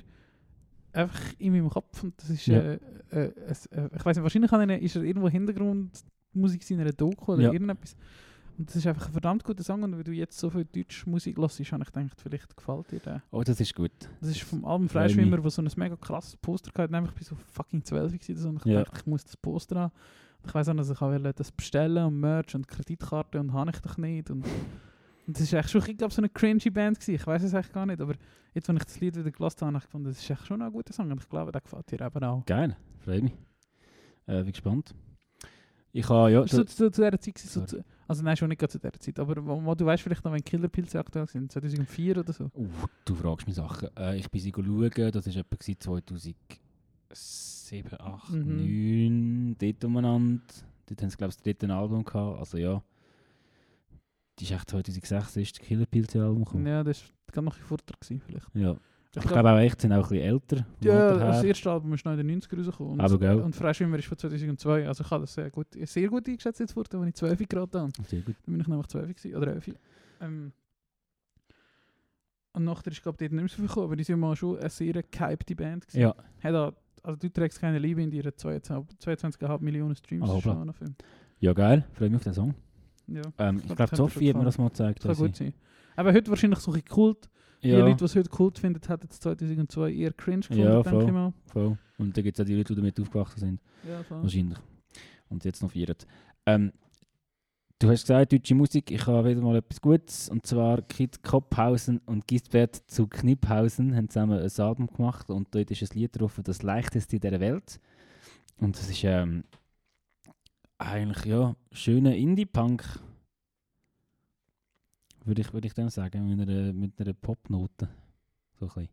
einfach in meinem Kopf und das ist, Ja. äh, äh, es, äh, ich weiß nicht, wahrscheinlich einer- ist er irgendwo Hintergrundmusik in einer Doku oder Ja. irgendetwas. Und das ist einfach ein verdammt guter Song und wenn du jetzt so viel deutsche Musik hörst, habe ich gedacht, vielleicht gefällt dir der. Oh, das ist gut. Das ist vom Album. Freischwimmer, wo so ein mega krasses Poster hatte. Nämlich bei so fucking 12 gewesen. Und ich Ja. dachte, ich muss das Poster haben. Ich weiß auch, dass ich auch wollte das bestellen und Merch und Kreditkarte und habe ich doch nicht. Und das ist echt schon, ich glaube, so eine cringy Band gewesen. Ich weiß es eigentlich gar nicht. Aber jetzt, wenn ich das Lied wieder gelassen habe, habe ich gefunden, das ist echt schon ein guter Song. Und ich glaube, der gefällt dir eben auch. Geil, freue mich. Äh, bin gespannt. Ich habe, ja, so zu, zu dieser Zeit so zu, also nein, schon nicht zu dieser Zeit, aber wo, wo du weißt vielleicht noch, wenn Killerpilze aktuell sind, 2004 oder so. uh, du fragst mich Sachen. Äh, ich bin sie schauen, das war etwa gewesen 2007, 8, Mhm. 9, dort umeinander. Dort haben sie, glaube ich, das dritte Album gehabt. Also ja, die ist echt 2006 ist das Killer Pilze Album gekommen. Ja, das war noch ein bisschen vorher gewesen, vielleicht. Ja. Ich Ich glaub- glaube auch echt, sind auch ein bisschen älter. Ja, das erste Album ist noch in den 90 er rausgekommen. Und, Aber gell. und Freischwimmer ist von 2002. Also ich habe das sehr gut, sehr gut eingeschätzt jetzt vorher, als ich 12 gerade habe. Sehr gut. Dann bin ich nämlich 12 gewesen, oder 11. Ähm, und nachher ist glaube ich dort nicht mehr so viel gekommen, aber die sind mal schon eine sehr gehypte Band gewesen. Ja, Hat auch, also du trägst keine Liebe in dir, hat 22 22,5 Millionen Streams. Das hoppla. schon ja geil, freue mich auf den Song. Ja, Ähm, ich glaube, hat Sophie hat mir das mal gezeigt. das kann gut sein. Aber heute wahrscheinlich so ein Kult. Die Ja, Leute, die es heute Kult finden, hätten es 2002 eher cringe gefunden, Ja, denke voll. ich mal. voll. Und da gibt es auch die Leute, die damit aufgewachsen sind. Ja, voll. Wahrscheinlich. Und jetzt noch feiern. Ähm, du hast gesagt, deutsche Musik. Ich habe wieder mal etwas Gutes. Und zwar Kid Kopphausen und Gisbert zu Kniphausen haben zusammen ein Album gemacht. Und dort ist ein Lied drauf, das leichteste dieser Welt. Und das ist ähm, eigentlich ja schöner Indie-Punk. Würde ich, würde ich dann sagen, mit einer, mit einer Popnote. So ein bisschen.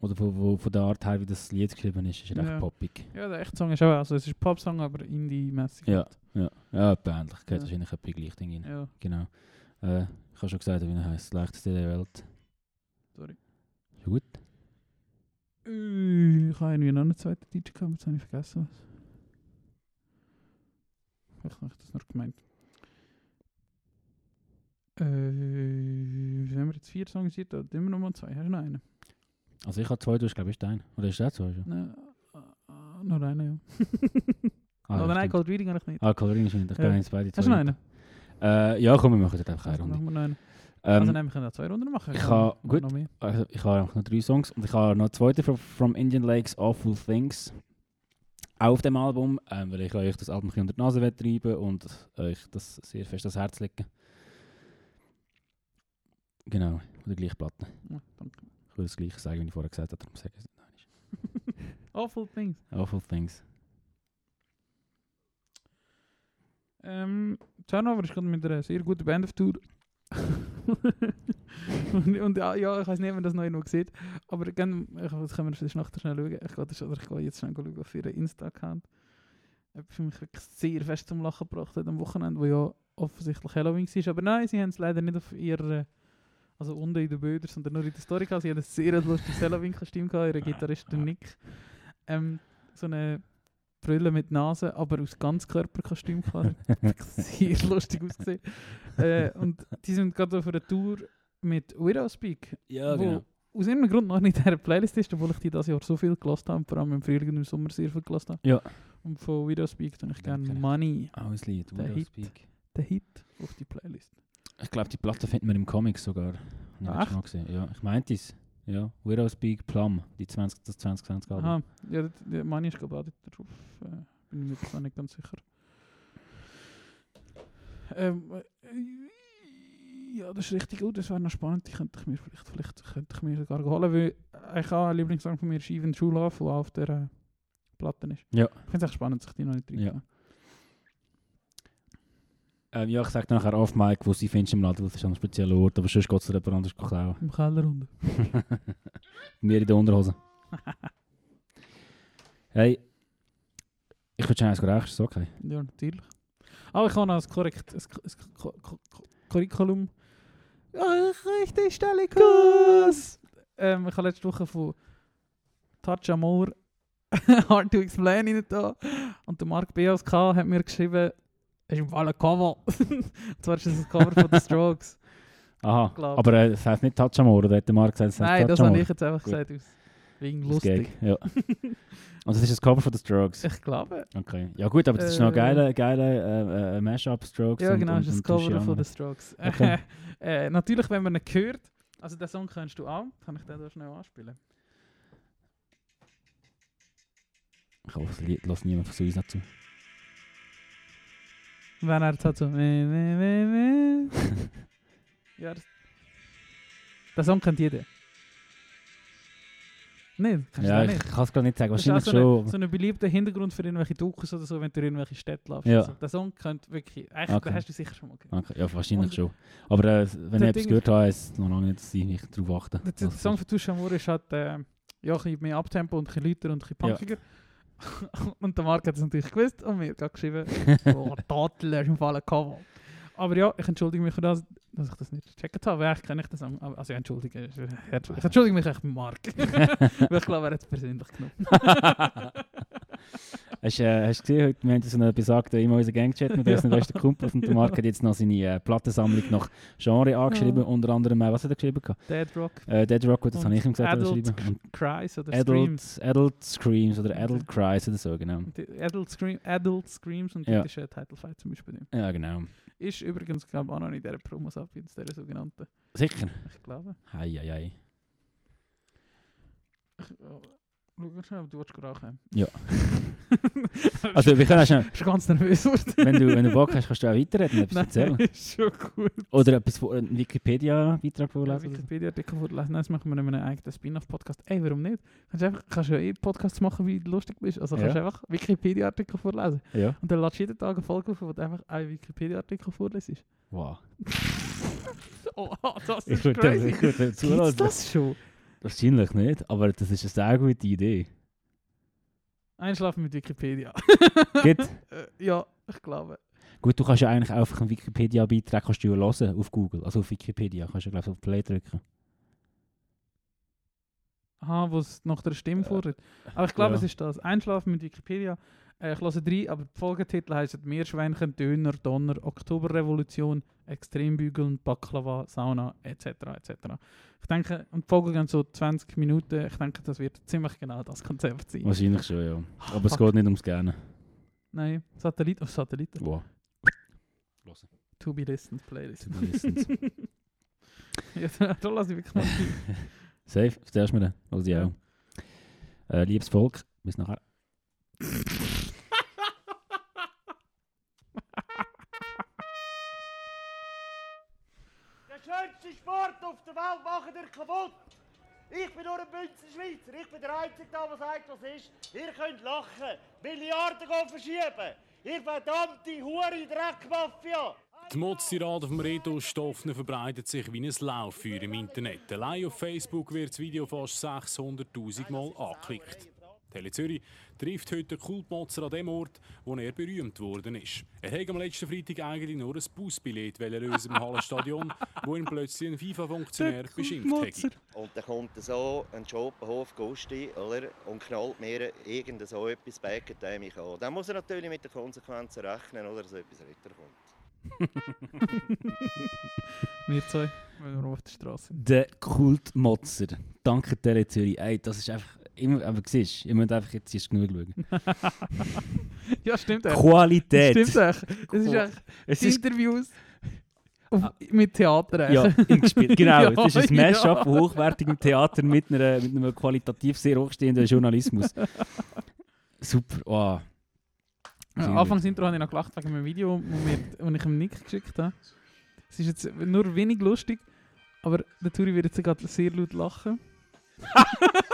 Oder von, wo, von der Art her, wie das Lied geschrieben ist, ist er Ja. poppig. Ja, der echte Song ist auch, also es ist ein Popsong, aber Indie-mäßig. Ja, ja, ja, ähnlich. Geht Ja. wahrscheinlich etwa gleich Ding rein. ja. Genau. Äh, ich habe schon gesagt, wie er heißt. Leichteste der Welt. Sorry. Schon gut. Äh, Ich habe irgendwie noch einen zweiten DJ gehabt, jetzt habe ich vergessen was. Vielleicht habe ich das noch gemeint. Äh, haben wir jetzt vier Songs hier? Da immer noch mal zwei. Hast du noch einen? Also ich habe zwei, du hast glaube ich einen. Oder ist das zwei schon? Nein, äh, noch einen, ja. Ah, Oder nein. Cold Reading habe ich nicht. Ah, Coloring ist nicht. Ich Ja. jetzt beide zwei. Hast du noch einen? Äh, ja, komm, wir machen jetzt einfach eine Also, Runde. machen wir noch einen. Ähm, also nein, wir können auch zwei Runden machen. ich habe- gut. Noch mehr. also, ich habe noch drei Songs. Und ich habe noch zweiten from, from Indian Lakes, Awful Things. Auch auf dem Album, ähm, weil ich euch das Album unter die Nase treiben und euch das sehr fest ans Herz legen. Genau, von der gleichen Platte. Ja, danke. Ich will das gleiche sagen, wie ich vorher gesagt habe, darum sage ich es nicht. Awful Things. Awful Things. Ähm, Turnover ist gerade mit einer sehr guten Band auf Tour. Und, und ja, ja, ich weiß nicht, ob man das noch irgendwo sieht. Aber gerne, ich, das können wir vielleicht nachher schnell schauen. Ich gehe, das, oder ich gehe jetzt schnell schauen auf ihren Insta-Account. Was mich wirklich sehr fest zum Lachen gebracht hat am Wochenende, wo ja offensichtlich Halloween war. Aber nein, sie haben es leider nicht auf ihrer, also unten in den Bildern, sondern nur in der Story gehabt. Sie haben ein sehr lustiges Halloween-Kostüm gehabt, ihre Gitarrist der Nick. Ähm, so eine Brille mit Nase, aber aus Ganzkörperkostüm quasi. sehr lustig ausgesehen. äh, und die sind gerade auf einer Tour mit Widowspeak, Ja, wo genau. aus irgendeinem Grund noch nicht in dieser Playlist ist, obwohl ich die dieses Jahr so viel gelassen habe, vor allem im Frühling und im Sommer sehr viel gelassen habe. Ja. Und von Widowspeak tue ich gerne. Money, Auch ein Lied, Der Widow Hit. Speak. auf die Playlist. Ich glaube, die Platte findet man im Comic sogar. Schon mal gesehen. Ja, ich meinte es. Ja, Widow Speak Plum, die 20, das 2020 Album. Aha, ja, der, der Money ist glaube ich auch dort drauf. Äh, bin ich mir jetzt noch nicht ganz sicher. Ähm, äh, ja, das ist richtig gut. Das wäre noch spannend. Die könnte ich mir vielleicht, vielleicht könnte ich mir sogar holen, weil ich habe einen Lieblingssong von mir, ist Even True Love, der auch auf der äh, Platte ist. Ja. Ich finde es echt spannend, dass ich die noch nicht drin Ja. habe. Ähm, ja, ich sage nachher auf Mike, wo sie findest im Laden, das ist an einem speziellen Ort, aber sonst geht es dir jemand anders klauen. Im Keller unten. Mir in der Unterhose. hey, ich würde schon eins rauchen, ist okay? Ja, natürlich. Aber ich habe noch ein korrekt, ein, ein, ko- ko- Curriculum. Ja, ich richte Stelle Kuss! Ähm, ich habe letzte Woche von Touch Amor Hard to Explain da. Und der Mark BSK hat mir geschrieben, es ist im Fall ein Cover. Und zwar ist das ein Cover von The Strokes. Aha, glaub. aber äh, das heißt nicht Touchamore, oder hat der Marc gesagt, das heißt Nein, das habe ich jetzt einfach Gut. gesagt. Aus wegen lustig. Gag, ja. Und das ist das Cover von The Strokes. Ich glaube. Okay. Ja gut, aber das ist noch Äh, geile, geile äh, äh, Mashup Strokes. Ja, und, genau, und, das ist das und Cover von The Strokes. Okay. äh, natürlich, wenn man ihn hört, also den Song kennst du auch, kann ich den da schnell anspielen. Ich hoffe, Lied lässt niemand von uns noch zu. Wenn er jetzt hat so. meh, meh, meh, meh. ja, das, Song kennt jeder. Nein, kannst ja, du ich nicht. kann es gerade nicht sagen. Das ist Wahrscheinlich so, schon. so ein beliebter Hintergrund für irgendwelche Dokus oder so, wenn du in irgendwelche Städte läufst. Ja. Also, der Song kennt wirklich. Eigentlich, Okay. den hast du sicher schon mal gehört. Okay, ja, wahrscheinlich Und- schon. Aber äh, wenn ich etwas gehört habe, ist es noch lange nicht, dass ich mich darauf achte. Der, der was Song von Touche Amour ist halt äh, ja, ein bisschen mehr Abtempo und ein bisschen lauter und ein bisschen Ja. und der Marc hat es natürlich gewusst und mir hat geschrieben, oh, Totel, ist im Fall Cover. Aber ja, ich entschuldige mich für das, dass ich das nicht gecheckt habe. Eigentlich kenne ich Song. aber- Also ich entschuldige, ich ich entschuldige mich echt mit Marc. Weil ich glaube, er hat es persönlich genommen. Hast, äh, hast du gesehen, heute, wir haben so einen besagten immer unseren Gangchat mit unseren besten Kumpels und der Marc hat jetzt noch seine äh, Plattensammlung nach Genre angeschrieben, Ja. unter anderem, äh, was hat er geschrieben? Dead Rock, Äh, Dead Rock, gut, das habe ich ihm gesagt, Adult Cries oder Adult, Screams. Adult Screams oder. Adult Cries oder so, genau. Die Adult, Scream, Adult Screams und Ja. das ist ein Title Fight zum Beispiel. Ja, genau. Ist übrigens, glaube ich, auch noch in dieser Promos ab, in dieser sogenannten. Sicher. Ich glaube. Hei, hei, hei. Ich, schau schnell, ob du willst rauchen. Ja. Also, wir können auch schnell, Ich ganz nervös wenn du, wenn du Bock hast, kannst du auch weiterreden, etwas erzählen. ist schon gut. Oder etwas von einem Wikipedia-Beitrag Ja, vorlesen. Wikipedia-Artikel vorlesen, nein, das machen wir in einem eigenen Spin-off-Podcast. Ey, warum nicht? Kannst du einfach, kannst ja eh Podcasts machen, wie du lustig bist. Also kannst du Ja. einfach Wikipedia-Artikel vorlesen. Ja. Und dann lädst du jeden Tag eine Folge auf, wo du einfach einen Wikipedia-Artikel vorlesest. Wow. Oh, das Ich ist würde crazy. ich würde das schon? Wahrscheinlich nicht, aber das ist eine sehr gute Idee. Einschlafen mit Wikipedia. Geht. Äh, ja, ich glaube. Gut, du kannst ja eigentlich einfach einen Wikipedia-Beitrag kannst du ja hören auf Google, also auf Wikipedia. Kannst du glaube ich, auf Play drücken. Aha, wo es nach der Stimme fordert. Aber ich glaube, ja. es ist das. Einschlafen mit Wikipedia. Äh, ich lasse drei, aber die Folgetitel heißen Meerschweinchen, Döner, Donner, Oktoberrevolution, Extrembügeln, Baklava, Sauna, etc. etc. Ich denke, und die Folgen gehen so 20 Minuten. Ich denke, das wird ziemlich genau das Konzept sein. Wahrscheinlich schon, ja. Aber es fuck. geht nicht ums Gerne. Nein, Satellit auf Satelliten. Wow. To be listened, Playlist. To be listened. ja, da- lasse ich wirklich mal. Safe, das mir dann. Also Ja. ja. Äh, liebes Volk, bis nachher. Schönste Sport auf der Welt machen ihr kaputt. Ich bin nur ein Münzer Schweizer. Ich bin der Einzige, da, der sagt, was ist. Ihr könnt lachen, Milliarden gehen verschieben. Ihr verdammte Hure Dreckmafia. Die Mods-Tirade vom Reto Stoffner verbreitet sich wie ein Lauffeuer im Internet. Allein auf Facebook wird das Video fast 600'000 Mal angeklickt. Tele Zürich trifft heute den Kultmotzer an dem Ort, wo er berühmt worden ist. Er hat am letzten Freitag eigentlich nur ein Busbillett lösen im Hallenstadion, wo ihn plötzlich ein FIFA-Funktionär beschimpft hat. Und dann kommt so ein Schopenhof Gusti oder, und knallt mir irgend so etwas back an mich an. Dann muss er natürlich mit den Konsequenzen rechnen, oder so etwas weiterkommt. Wir zwei, weil wir auf der Straße sind. Der Kultmotzer. Danke Tele Zürich. Ey, das ist einfach... Immer, aber siehst, ihr müsst einfach jetzt erst genug schauen. ja, stimmt echt. Qualität. Stimmt echt. Es ist echt Es ist Interviews auf, mit Theater. ja, im Gespiel. Genau, Ja, es ist ein Mashup ja. von hochwertigem Theater mit, einer, mit einem qualitativ sehr hochstehenden Journalismus. Super. Wow. Ja, Anfangs Intro habe ich noch gelacht wegen einem Video, wo ich ihm Nick geschickt habe. Es ist jetzt nur wenig lustig, aber der Turi wird jetzt gerade sehr laut lachen.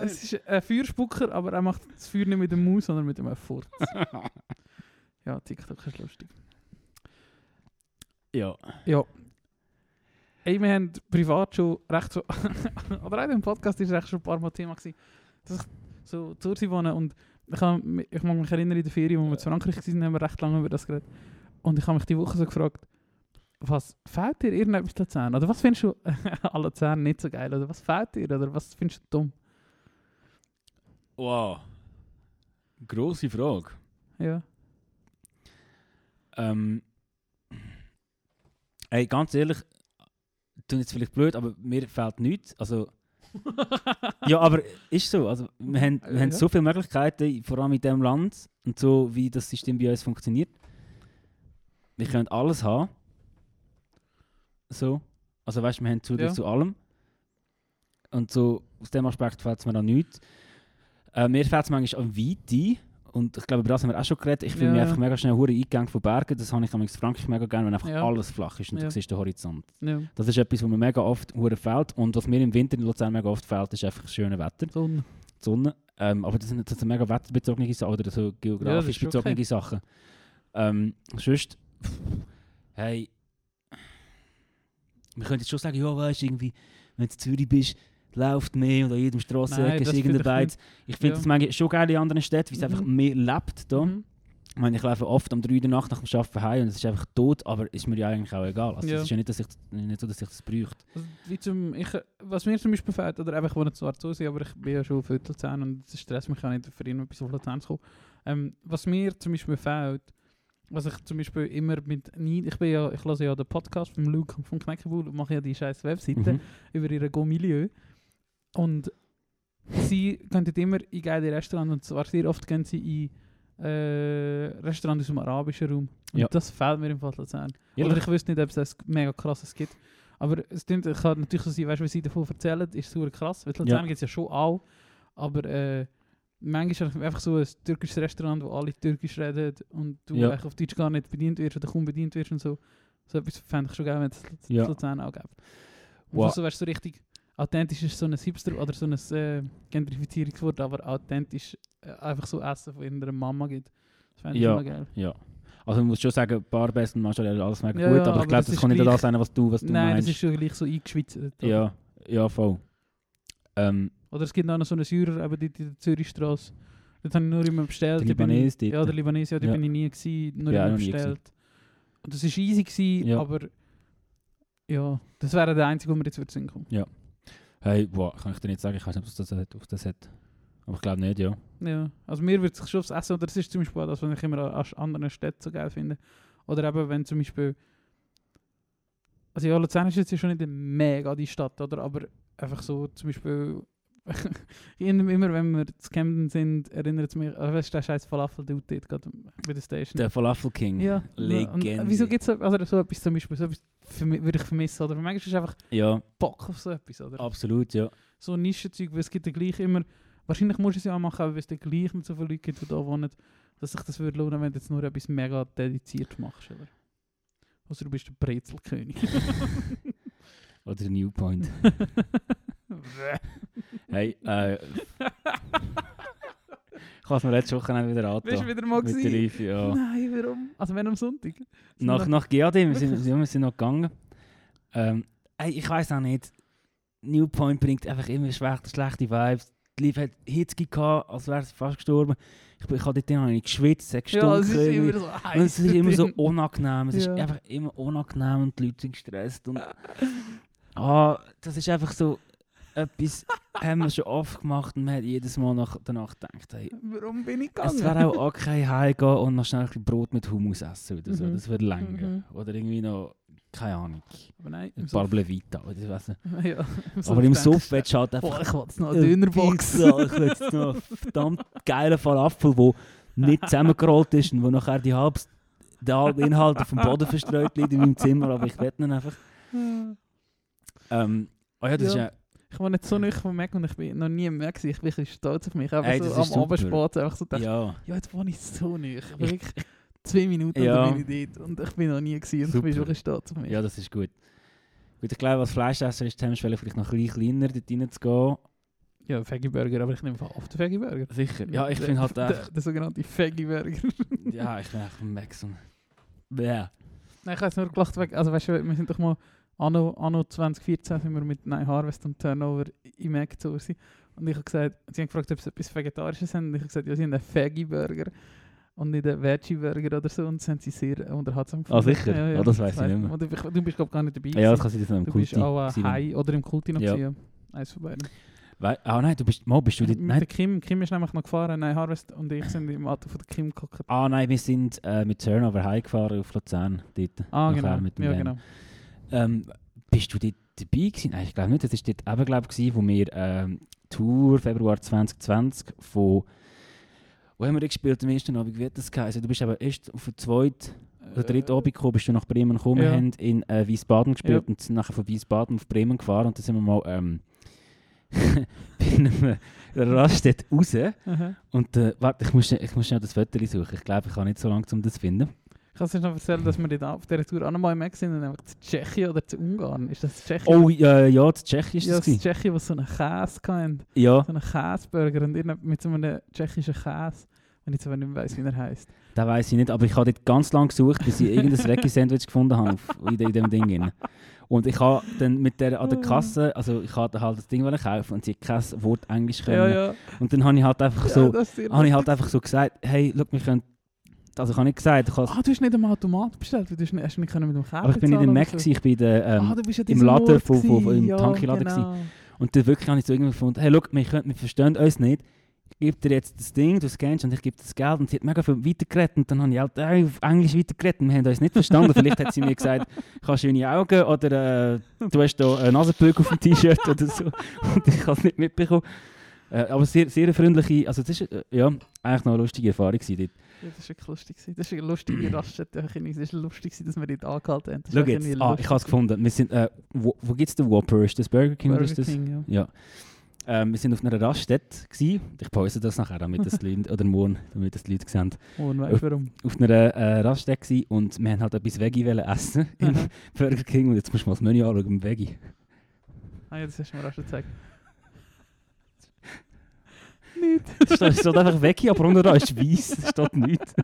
Ah, Es ist ein Feuerspucker, aber er macht das Feuer nicht mit dem Maus, sondern mit dem Furz. ja, TikTok ist lustig. Ja. Ja. Ey, wir haben privat schon recht so, oder auch im Podcast ist es echt schon ein paar Mal Thema gewesen, dass ich so zu Ursi wohne und ich, mi- ich mag mich erinnern, in der Ferien, wo wir in Frankreich waren, haben wir recht lange über das geredet. Und ich habe mich die Woche so gefragt, was fehlt dir irgendetwas zu Luzern? Oder was findest du an Luzern nicht so geil? Oder was fehlt dir? Oder was findest du dumm? Wow. Grosse Frage. Ja. Ähm, ey, ganz ehrlich, tun jetzt vielleicht blöd, aber mir fehlt nichts. Also, ja, aber ist so. Also, wir haben, wir haben Ja. so viele Möglichkeiten, vor allem in diesem Land und so, wie das System bei uns funktioniert. Wir können alles haben. So. Also, weißt du, wir haben Zugriff Ja. zu allem. Und so, aus dem Aspekt fällt es mir auch nichts. Äh, mir fällt es manchmal an Weite. Und ich glaube, über das haben wir auch schon geredet. Ich fühle Ja, mich einfach mega schnell hure eingegangen von Bergen. Das habe ich in Frankreich mega gerne, wenn einfach Ja. alles flach ist und Ja. du siehst den Horizont. ja. Das ist etwas, was mir mega oft hure fehlt. Und was mir im Winter in Luzern mega oft fehlt, ist einfach das schöne Wetter, Sonne. Sonne. Ähm, aber das sind, das sind mega wetterbezogene Sachen oder so geografisch bezogene okay. Sachen. Ähm, sonst, pff, hey, wir können jetzt schon sagen, ja, weißt du, irgendwie, wenn du in Zürich bist, läuft mehr und an jedem Strasseneck Nein, ist irgendein Beiz. Ich finde Ja. das manchmal schon geil in anderen Städten, wie es einfach Mhm. mehr lebt da. Mhm. Ich meine, ich laufe oft um 3 Uhr der Nacht nach dem Arbeiten heim und es ist einfach tot, aber ist mir ja eigentlich auch egal. Also Ja. es ist ja nicht, dass ich, nicht so, dass ich das bräuchte. Also, wie zum, ich, was mir zum Beispiel fehlt, oder einfach, ich wohne zwar zu aber ich bin ja schon auf Luzern und es stresst mich auch nicht, für ihn etwas auf Luzern zu kommen. Ähm, was mir zum Beispiel fehlt, was ich zum Beispiel immer mit ich bin ja, ich höre ja den Podcast von Luke von Kneckebull und mache ja die scheiß Webseite Mhm. über ihre Go-Milieu. Und sie gehen immer in geile Restaurants und zwar sehr oft gehen sie in äh, Restaurants aus dem arabischen Raum. Und Ja. das fehlt mir im Fall Luzern. Oder ich wüsste nicht, ob es das mega krasses gibt. Aber es klingt, ich kann natürlich so sein, weißt was sie davon erzählen, ist super krass. Weil Luzern Ja. gibt es ja schon auch. Aber äh, manchmal ist es einfach so ein türkisches Restaurant, wo alle Türkisch reden und du Ja. auf Deutsch gar nicht bedient wirst oder kaum bedient wirst und so. So etwas fände ich schon geil, wenn es Ja. Luzern auch gibt. Und Wow. so weißt du, so richtig authentisch ist so ein Hipster oder so ein äh, Gentrifizierungswort, aber authentisch äh, einfach so Essen von irgendeiner Mama gibt. Das fände ich Ja. immer geil. Ja. Also man muss schon sagen, Barbest und Marshall alles mega Ja, gut, ja, aber aber ich glaube, das das kann nicht das sein, was du, was du Nein, meinst. das ist schon gleich so eingeschwitzt. ja, ja, voll. Ähm, Oder es gibt auch noch so einen Syrer, eben in der Zürichstraße. Dort habe ich nur immer bestellt. Der Libanese ich, dort. Ja, der Libanese, ja, dort Ja. bin ich nie gewesen, nur Ja, immer bestellt. Und das war easy, gewesen, Ja. aber ja, das wäre der einzige, wo mir jetzt würde kommen. Hey, boah, kann ich dir nicht sagen, ich weiß nicht, ob das hat, auf das hat. Aber ich glaube nicht, ja. Ja, also mir würde es schon aufs Essen, oder das ist zum Beispiel das, was ich immer an an anderen Städten so geil finde. Oder eben, wenn zum Beispiel, also ja, Luzern ist jetzt schon nicht mega die Stadt, oder? Aber einfach so zum Beispiel, immer, immer wenn wir zu Camden sind, erinnert es mich, äh, weißt du, der scheiß Falafel, der dort gerade bei der Station. Der Falafel King. ja, Legende. Und wieso gibt es so, also so etwas zum Beispiel, so etwas würde ich vermissen, oder? Manchmal ist es einfach Ja, Bock auf so etwas, oder? absolut, ja. so ein Nischenzeug, weil es gibt ja gleich immer, wahrscheinlich musst du es ja auch machen, weil es dann gleich nicht so viele Leute gibt, die da wohnen, dass sich das würde lohnen, wenn du jetzt nur etwas mega dediziert machst, oder? Also du bist der Brezelkönig. Oder der New Point. hey, äh... ich habe es mir letzte Woche wieder Bist du angetan. wieder mal Mit der ja. Nein, warum? Also wenn am Sonntag? Sind Nach, nach GAD, wir sind, ja, wir sind noch gegangen. Ähm, ey, ich weiß auch nicht. New Point bringt einfach immer schlechte, schlechte Vibes. Die Liv hat Hitzki gehabt, als wäre sie fast gestorben. Ich, ich habe dort nicht geschwitzt, es hat Ja, es gestunken. ist immer so und heiß. es ist immer so drin. unangenehm. Es ist Ja. einfach immer unangenehm und die Leute sind gestresst. Und, ah, das ist einfach so etwas, haben wir schon oft gemacht und man hat jedes Mal nach, danach gedacht, hey, Warum bin ich gegangen? es wäre auch okay, heimgehen und noch schnell ein Brot mit Hummus essen oder so. Mhm. Das würde länger. Mhm. Oder irgendwie noch, keine Ahnung, Aber nein, ein paar. Blevita oder weiss nicht. ja, Aber im Suff willst du halt Boah, einfach ich will jetzt noch eine Dönerbox. Pizza, ich will jetzt noch einen verdammt geilen Falafel, der nicht zusammengerollt ist und wo nachher die halbe, der halbe Inhalt auf dem Boden verstreut liegt in meinem Zimmer, aber ich will ihn einfach. Ähm, oh ja, das Ja. ist ja... Ich war nicht so nicht von Mac und ich bin noch nie mehr gewesen. Ich bin ein stolz auf mich. Aber Ey, so am super. Abendsport einfach so gedacht, ja. Ja, jetzt wohne ich so nicht. Ich bin Ich- wirklich zwei Minuten Ja. bin ich dort und ich bin noch nie gewesen und ich bin Super. wirklich stolz auf mich. ja, das ist gut. Gut, ich glaube, als Fleischesser ist die Hemmschwelle vielleicht noch ein bisschen kleiner, dort reinzugehen. Ja, Veggie Burger, aber ich nehme auf den Veggie Burger. Sicher. Ja, ich finde halt der, echt... der sogenannte Veggie Burger. Ja, ich bin echt ein Max. Ja. Nein, ich habe jetzt nur gelacht, also weißt du, wir sind doch mal anno, anno 2014 sind wir mit Nein Harvest und Turnover im Mac zu sein. Und ich habe gesagt, sie haben gefragt, ob sie etwas Vegetarisches haben. Und ich habe gesagt, ja, sie haben einen Veggie-Burger und nicht einen Veggie-Burger oder so. Und das haben sie sehr unterhaltsam Ah, sicher? Ah, das weiss ich nicht mehr. Und du, bist- du bist, glaube ich, gar nicht dabei. Ja, das gewesen. kann sein, dass noch im du Kulti bist auch gewesen High oder im Kulti noch Ja. gewesen, ja. Eins von beiden. Ah nein, du bist, mal bist du Mit nein, Kim. Kim ist nämlich noch gefahren. Nein, Harvest und ich sind im Auto von der Kim geguckt. ah nein, wir sind äh, mit Turnover heimgefahren auf Luzern, dort. Ah, genau. mit dem ja, Van. genau. Ähm, bist du dort dabei gewesen? Nein, ich glaube nicht. Das war dort eben, glaube ich, wo wir ähm, Tour Februar 2020 von... Wo haben wir gespielt am ersten Abend? Wie hat das geheißen? Du bist aber erst auf den zweiten oder dritten Abend gekommen, bist du nach Bremen gekommen. Ja. haben in äh, Wiesbaden gespielt Ja. und sind nachher von Wiesbaden auf Bremen gefahren und dann sind wir mal ähm, einem Raststätte raus. Aha. Und äh, warte, ich muss, ich muss schnell das Foto suchen. Ich glaube, ich habe nicht so lange, um das zu finden. Ich kann es noch erzählen, dass wir dort auf dieser Tour auch noch mal im Eck sind, nämlich zu Tschechien oder zu Ungarn. Ist das Tschechien? Oh, äh, ja, das Tschechien ist ja, das. gewesen. Tschechien, was so einen Käse hatten. Ja, So einen Käseburger und mit so einem tschechischen Käse. Wenn ich jetzt aber nicht mehr weiss, wie er heisst. das weiß ich nicht, aber ich habe dort ganz lange gesucht, bis ich irgendein Veggie-Sandwich gefunden habe auf, in, dem Ding. Drin. Und ich habe dann mit der an der Kasse, also ich hatte halt das Ding kaufen und sie hat kein Wort Englisch können. Ja, ja. Und dann habe ich halt einfach ja so, habe ich halt einfach so gesagt, hey, schau, wir können, also ich habe nicht gesagt, ich habe, Ah, du hast nicht am Automat bestellt, weil du hast nicht, hast nicht mit dem Käse aber ich bin nicht in Mac, gewesen, ich bin in der, ähm, ah, ja im Laden von- von- gewesen. im ja, Tankiladen genau. Und dann wirklich habe ich so irgendwie gefunden, hey, schau, wir, können, wir verstehen uns nicht. Ich gebe dir jetzt das Ding, du scannst und ich gebe dir das Geld. Und sie hat mega viel weitergeredet. Und dann habe ich halt äh, auf Englisch weitergeredet. und Wir haben uns nicht verstanden. Vielleicht hat sie mir gesagt, ich habe schöne Augen oder äh, du hast da eine Nasenblöcke auf dem T-Shirt oder so. Und ich habe es nicht mitbekommen. Äh, aber sehr, sehr freundliche, also das ist äh, ja, eigentlich noch eine lustige Erfahrung gewesen dort. Ja, das war wirklich lustig. Das war eine lustige Raststätte. Es war lustig, dass wir dort angehalten haben. Schau jetzt, ah, ich habe es gefunden. Wir sind, äh, wo wo gibt es den Whopper? Ist das Burger King oder Burger ist das? King, ja. Ja. Ähm, wir sind auf einer Raststätte. Gewesen. Ich pause das nachher, damit das die Leute, oder morgen, damit das die Leute sehen. Und weißt warum? Auf einer äh, Raststätte gewesen und wir haben halt etwas Veggie essen im. Burger King. Und jetzt musst du mal das Menü anschauen im Veggie. Ah ja, das hast du mir auch schon gezeigt. Nicht. Es steht, einfach Veggie, aber unter ist weiß. Es steht nichts.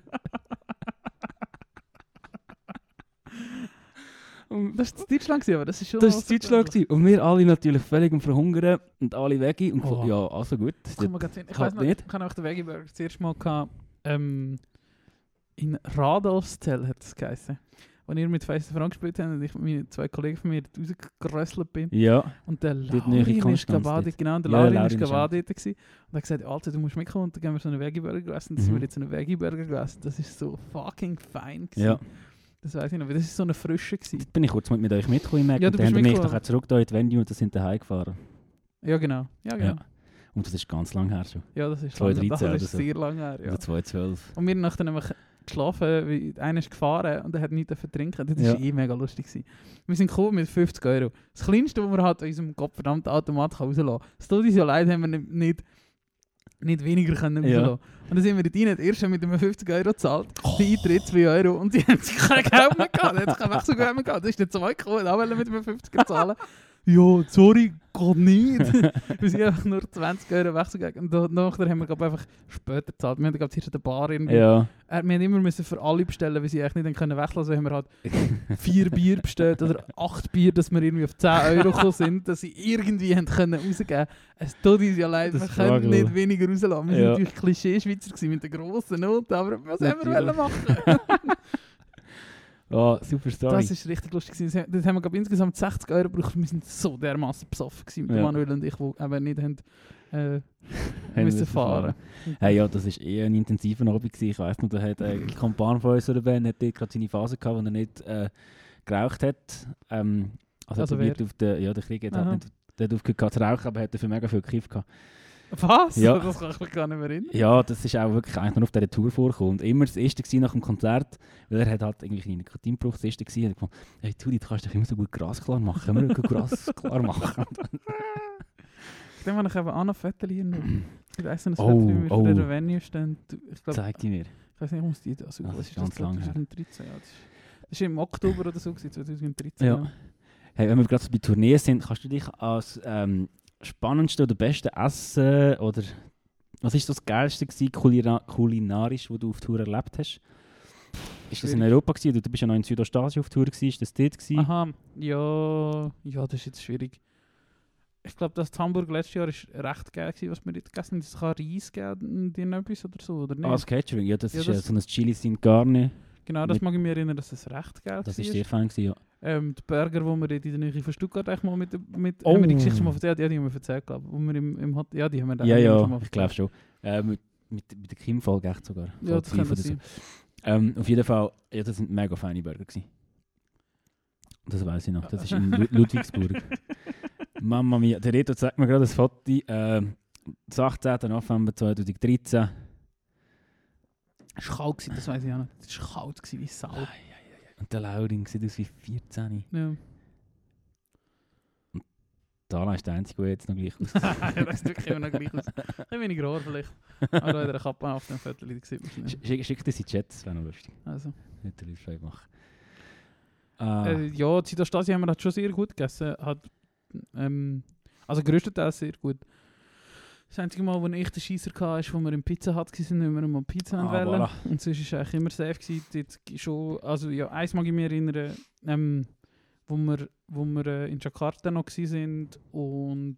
Und Das war Deutschland, aber das ist schon das war. Deutschland. gewesen. Und wir alle natürlich völlig am Verhungern und alle Veggie. Und Oh. ja, also gut. Komm, mal grad hin. Ich Kann weiß noch, nicht. ich habe auch den Veggie Burger das erste Mal gehabt, ähm, in Radolfszell hat es geheißen. Als ihr mit Face Frank gespielt habt und ich mit meinen zwei Kollegen von mir rausgerösselt bin. Ja, Und der Laurin ist dort. genau, der Ja, Laurin ist auch. dort gewesen. Und er hat gesagt, Alter, du musst mitkommen und dann gehen wir so einen Veggie Burger essen. Dann sind wir jetzt einen Veggie Burger gegessen. Das ist so fucking fein gewesen. ja. Das weiß ich noch, weil das ist so eine frische gewesen. Jetzt bin ich kurz mit, mit euch mitgekommen im Ja, und dann haben mich mitgekommen. nachher zurück da in die Venue und dann sind daheim gefahren. Ja, genau. Ja, genau. Ja. Und das ist ganz lang her schon. Ja, das ist 2013 lange, das ist oder so. sehr lange her. Ja. Also 2012. Und wir nachher nämlich geschlafen, weil einer ist gefahren und er hat nichts dafür trinken. Das Ja. war eh mega lustig. Gewesen. Wir sind gekommen mit 50 Euro. Das Kleinste, was wir halt an unserem gottverdammten Automat rauslassen können. Es tut uns ja leid, haben wir nicht, nicht, weniger können Ja. Und dann sind wir rein, erst schon mit einem 50 Euro gezahlt, der Eintritt 2 Euro und sie haben kein Geld mehr gehabt. Die haben kein Wechselgeld mehr gehabt. Das ist nicht so weit gekommen, auch mit einem 50er zahlen. ja, sorry, geht nicht. wir sind einfach nur 20 Euro Wechselgeld. Und nachher haben wir glaub, einfach später gezahlt. Wir haben glaube ich an der Bar irgendwie Ja. äh, wir haben immer müssen für alle bestellen, weil sie eigentlich nicht können wechseln Also haben wir halt vier Bier bestellt oder acht Bier, dass wir irgendwie auf 10 Euro gekommen sind, dass sie irgendwie haben können rausgeben Es tut uns ja leid, Das wir können fraglos. nicht weniger rauslassen. Wir Ja. sind natürlich Klischee-Schweizer mit der grossen Note, aber was haben wir machen? Oh, super Story. Das ist richtig lustig gewesen. Das haben wir glaub, insgesamt 60 Euro gebraucht. Wir sind so dermaßen besoffen gewesen mit Ja. Manuel und ich, die eben nicht haben, äh, müssen fahren. Hey, ja, das war eher ein intensiver Abend. gewesen. Ich weiss noch, da hat äh, ein Kampan von unserer Band hat dort gerade seine Phase gehabt, wo er nicht äh, geraucht hat. Ähm, also, Also er probiert auf den, ja, der Krieg hat Aha. nicht der hat aufgehört zu rauchen, aber er hat dafür mega viel Kiff gehabt. Was? Ja. Das kann ich mich gar nicht mehr erinnern. Ja, das ist auch wirklich eigentlich nur auf dieser Tour vorgekommen. Und immer das erste gewesen nach dem Konzert, weil er hat halt irgendwie einen Nikotinbruch, das erste gewesen, und ich gefunden, hey Tudi, du kannst doch immer so gut Gras klar machen, können wir Gras klar machen? Dann habe ich eben auch noch Fotos hier noch. Ich weiss noch, ein Oh, wir oh. der Venue stehen. Du- Ich glaube, Zeig die mir. ich weiß nicht, ich muss die suchen. Das Was ist das? ganz lang her. 2013, ja. Das ist, das ist im Oktober oder so, gewesen, 2013. Ja. Hey, wenn wir gerade so bei Tourneen sind, kannst du dich als ähm, spannendste oder beste Essen oder was ist das geilste gewesen, kulina kulinarisch, was du auf Tour erlebt hast? Ist das in. Europa gewesen? oder Du bist ja noch in Südostasien auf Tour gewesen. Ist das dort gewesen? Aha, ja, ja, das ist jetzt schwierig. ich glaube, das Hamburg letztes Jahr ist recht geil gewesen, was wir dort gegessen haben. Es kann Reis geben, dir noch etwas oder so, oder nicht? Ah, das Catering, ja, das Ja, ist das- so ein Chili sin Carne. genau, das mag ich mich erinnern, dass es recht geil Das war. ist sehr fein gewesen, ja. Ähm, die Burger, die wir in der Nähe von Stuttgart eigentlich mal mit, mit Oh. haben wir die Geschichte schon mal erzählt? Ja, die haben wir erzählt, glaube ich. Wo wir im, im Hot ja, die haben wir Ja, ja, schon mal ich glaube schon. Äh, mit, mit, mit der Kim-Folge echt sogar. Ja, das kann das sein. so. Ähm, auf jeden Fall, ja, das sind mega feine Burger gewesen. Das weiß ich noch, das ist in Lu Ludwigsburg. Mama mia, der Reto zeigt mir gerade das Foto. Das 18. November 2013. Es war kalt, das weiß ich auch nicht. Es war kalt wie Sau. Und der Laurin sieht aus wie 14. Ja. Dana ist der Einzige, der jetzt noch gleich aussieht. ja, das sieht wirklich immer noch gleich aus. Ein bisschen weniger Haar vielleicht. Aber da hat er eine Kappe auf dem Viertel, die sieht man nicht. Sch- Schick, schick das in die Chat, das wäre noch lustig. Also. Nicht der Live machen. Ah, Äh, ja, die Stasi haben wir halt schon sehr gut gegessen. Hat, ähm, also größtenteils sehr gut. Das einzige Mal, wo ich den Scheisser hatte, ist, wo wir im Pizza Hut waren, weil wir mal Pizza Ah, wollen. voilà. Und sonst war es eigentlich immer safe. Gewesen. Gi- schon, also ja, eins mag ich mich erinnern, ähm, wo wir, wo wir äh, in Jakarta noch waren und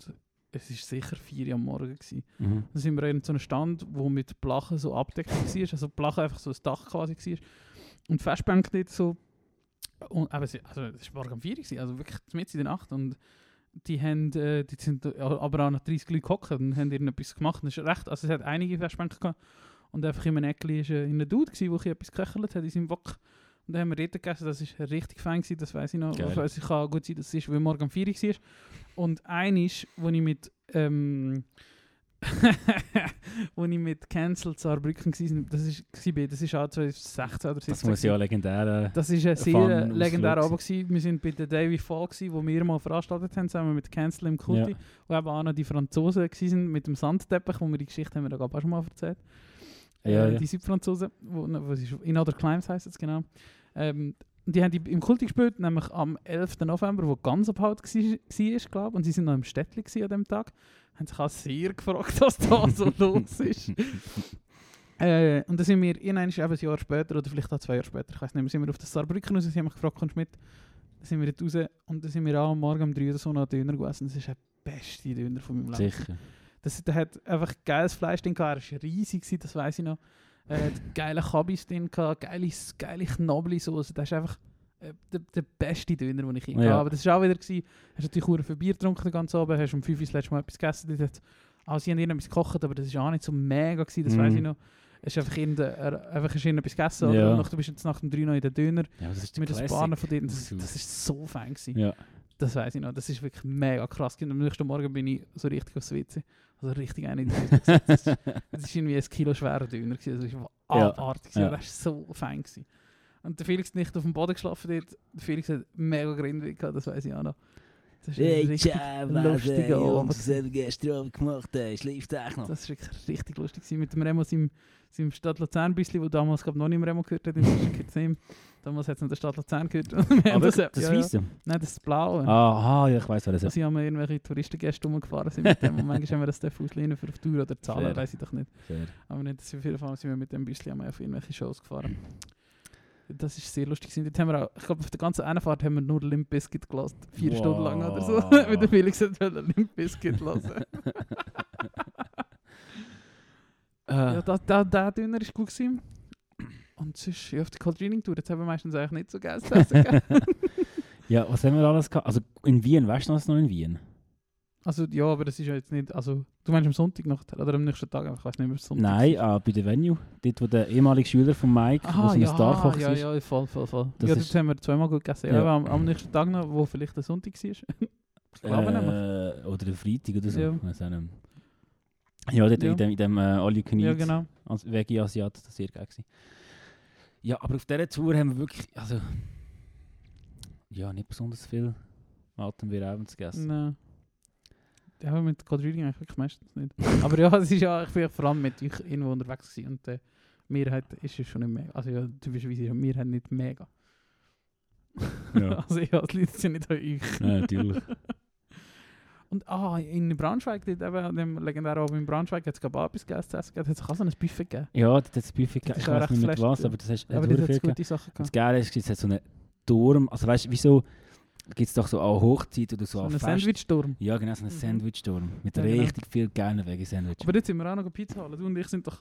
es war sicher 4 Uhr am Morgen. Gewesen. mhm. Dann sind wir in so einem Stand, wo mit Blachen so abdeckt war. Also Blachen einfach so ein Dach quasi war. Und die Festbänke dort so. Und, aber sie, also es war morgen um 4 Uhr, also wirklich mitten in der Nacht. Und die haben, äh, die sind aber auch nach 30 Leute gehockt und haben irgendetwas gemacht. Und das ist recht, also es hat einige Festbänke gehabt. Und einfach in einem Eckli war äh, ein Dude, gewesen, der etwas geköchelt hat in seinem Wok. Und dann haben wir dort gegessen, das war richtig fein, gewesen, das weiß ich noch. Geil. Also, es kann gut sein, dass es ist, weil morgen um 4 Uhr war. Und eines, wo ich mit, ähm, wo ich mit Cancel Saarbrücken war, das ist, war, das ist auch 2016 oder 2017. Das muss ja legendär Das war ein sehr legendärer. Abend. gewesen. Wir waren bei der Davy Fall, gewesen, wo wir mal veranstaltet haben, zusammen mit Cancel im Kulti. Ja. Wo eben auch noch die Franzosen waren mit dem Sandteppich, wo wir die Geschichte haben wir da ich, auch schon mal erzählt. Ja, äh, ja. Die Südfranzosen, wo, wo es ist, In Other Climes heisst es genau. Ähm, die haben die im Kulti gespielt, nämlich am 11. November, wo ganz abhalt war, glaube Und sie sind noch im Städtli an dem Tag. Haben sich auch sehr gefragt, was da so los ist. Äh, und dann sind wir irgendwann ein Jahr später, oder vielleicht auch zwei Jahre später, ich weiß nicht mehr, sind wir auf das Saarbrücken raus, sie haben mich gefragt, kommst du mit? Dann sind wir dort raus und dann sind wir auch am Morgen um 3 oder so noch Döner gegessen. Das ist der beste Döner von meinem Leben. Sicher. Das, der hat einfach geiles Fleisch drin er war riesig, das weiß ich noch. Hat geile Kabis drin gehabt, geile, geile Knoblauchsoße. Das ist einfach äh, der, der beste Döner, den ich je Ja. Aber das war auch wieder, gewesen, hast natürlich hure viel Bier getrunken den ganzen Abend, hast um 5 Uhr das letzte Mal etwas gegessen. Dort also sie haben irgendetwas gekocht, aber das war auch nicht so mega, gewesen, das weiß Mhm. ich noch. Es ist einfach, irgendein, er, einfach hast irgendetwas gegessen, Ja. oder? Und du bist jetzt nach dem 3 noch in den Döner Ja, das ist der mit Classic. paar von denen. Das, das ist so fein gewesen. Ja. Das weiß ich noch. Das ist wirklich mega krass. gewesen. Am nächsten Morgen bin ich so richtig aufs WC. Also richtig eine. Das ist irgendwie ein Kilo schwerer Döner. gewesen. Das war Ja. abartig. Ja. Das war so fein. Gewesen. Und der Felix nicht auf dem Boden geschlafen dort. Der Felix hat mega Grindweg gehabt, das weiß ich auch noch. Das ist ein richtig lustiger Abend. haben gestern Abend gemacht haben. Schläft echt noch. Das war wirklich richtig lustig. Gewesen. Mit dem Remo, seinem, seinem Stadt Luzern bisschen, wo damals glaub, noch nicht im Remo gehört hat. Ihm. Damals hat es noch der Stadt Luzern gehört. Haben Aber das, das ja, ja. Nein, das ist das Blaue. Aha, ja, ich weiß, was das ist. Also haben irgendwelche Touristengäste rumgefahren sind mit dem und manchmal haben wir das auslehnen für auf Tour oder zahlen, weiß ich doch nicht. Fair. Aber nicht, auf jeden Fall sind wir mit dem Büsschen auf irgendwelche Shows gefahren. Das ist sehr lustig. Dort haben wir auch, ich glaube, auf der ganzen Einfahrt haben wir nur Limp Bizkit gelassen. Vier Wow. Stunden lang oder so. Mit der Felix hat Limp Bizkit hören. ja, Äh, da, da, der Döner war gut. Gewesen. Und sonst, ja, auf der Cold Training Tour, jetzt haben wir meistens eigentlich nicht so essen. gell? ja, was haben wir alles gehabt? Also in Wien, weißt du was noch in Wien? Also ja, aber das ist ja jetzt nicht, also du meinst am Sonntag noch, oder am nächsten Tag, ich weiß nicht mehr, Sonntag. Nein, äh, bei der Venue. Dort, wo der ehemalige Schüler von Mike, Aha, wo so ein ja, Starkoch ja, ist. ja, voll, voll, voll. Das ja, dort haben wir zweimal gut gegessen. Ja. Ja. aber Am, am nächsten Tag noch, wo vielleicht der Sonntag war. ich glaube nämlich. äh, oder der Freitag oder so. Ja. Ich auch nicht. Ja, dort Ja. in dem, in dem äh, All You Can Ja, Eat genau. als Veggie-Asiat, das war sehr geil. Gewesen. Ja, aber auf dieser Tour haben wir wirklich, also, ja, nicht besonders viel Alten wir abends gegessen. Nein. Ja, aber mit Reading eigentlich wirklich meistens nicht. aber ja, es ist ja, ich bin vor allem mit euch irgendwo unterwegs gewesen und äh, Mehrheit ist es schon nicht mega. Also ja, typischerweise ist ja Mehrheit nicht mega. Ja. also ja, die Leute sind nicht an euch. Ja, natürlich. Und ah, in Braunschweig, dort eben, dem legendären Abend in Braunschweig, hat es glaube ich etwas Geiles zu essen gegeben. Hat es auch so ein Buffet gegeben. Ja, das hat das Buffet Das gegeben. Ich weiß nicht mit was, aber das hast Aber hat dort hat es gute Sachen Das gehabt. Geile ist, es hat so einen Turm, also weißt du, wie so, gibt es doch so auch Hochzeit oder so. So an ein Fest- Sandwich-Sturm. Ja, genau, so einen Mhm. Sandwich-Sturm. Mit Ja, genau. richtig viel geilen Veggie-Sandwich. Aber jetzt sind wir auch noch Pizza holen. Du und ich sind doch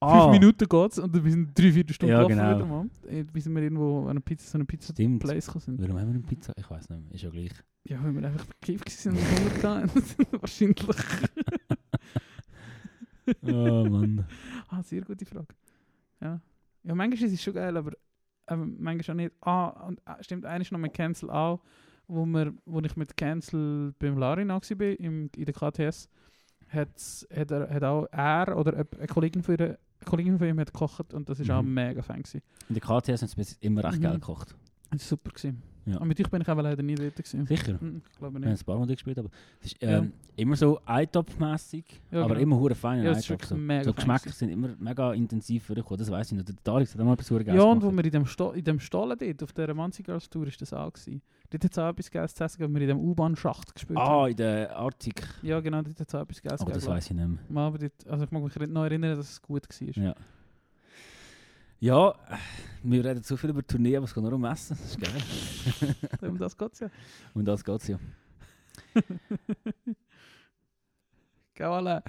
Ah, fünf Minuten geht's und wir sind drei, vier Stunden Ja, genau. wieder mal. Äh, Bis wir irgendwo an einer Pizza, so einer Pizza Stimmt. Place sind. Warum haben wir eine Pizza? Ich weiß nicht mehr. Ist ja gleich. Ja, weil wir einfach bekifft sind und Hunger hatten. Wahrscheinlich. Oh Mann. Ah, sehr gute Frage. Ja. Ja, manchmal ist es schon geil, aber ähm, manchmal auch nicht. Ah, und ah, stimmt, eines noch mit Cancel auch, wo, wir, wo ich mit Cancel beim Larin auch war, im, in der KTS, hat's, hat, er, hat auch er oder eine Kollegin von, ihr, Kollegin von ihm hat gekocht und das war auch Mhm. mega fan. Gewesen. In der KTS haben sie immer recht Mhm. geil gekocht. Das war super. Gewesen. Ja. Und mit euch bin ich aber leider nie dort. Gewesen. Sicher. Mhm, Ich glaube Wir haben nicht. ein paar Mal gespielt, aber es ist Ja. ähm, immer so eintopfmässig, Ja, aber genau. immer hure fein. Ja, Eintopf so. mega so Geschmäcker sind immer mega intensiv vorgekommen, das weiß ich noch. Der Tarek hat auch mal etwas Ja, und wo wir in dem, Sto in dem Stollen dort, auf der Manzi Girls Tour, ist das auch gewesen. Dort hat es auch etwas Geiles zu essen, gegeben, wo wir in dem U-Bahn-Schacht gespielt haben. Ah, in der Arctic. Ja, genau, dort hat es auch etwas Geiles Aber das weiß ich nicht mehr. Aber dort, also ich mag mich noch erinnern, dass es gut war. Ja. Ja, wir reden zu viel über Tourneen, aber es geht nur um Essen. Das ist geil. um das geht es ja. Und das geht es ja. Gell, alle,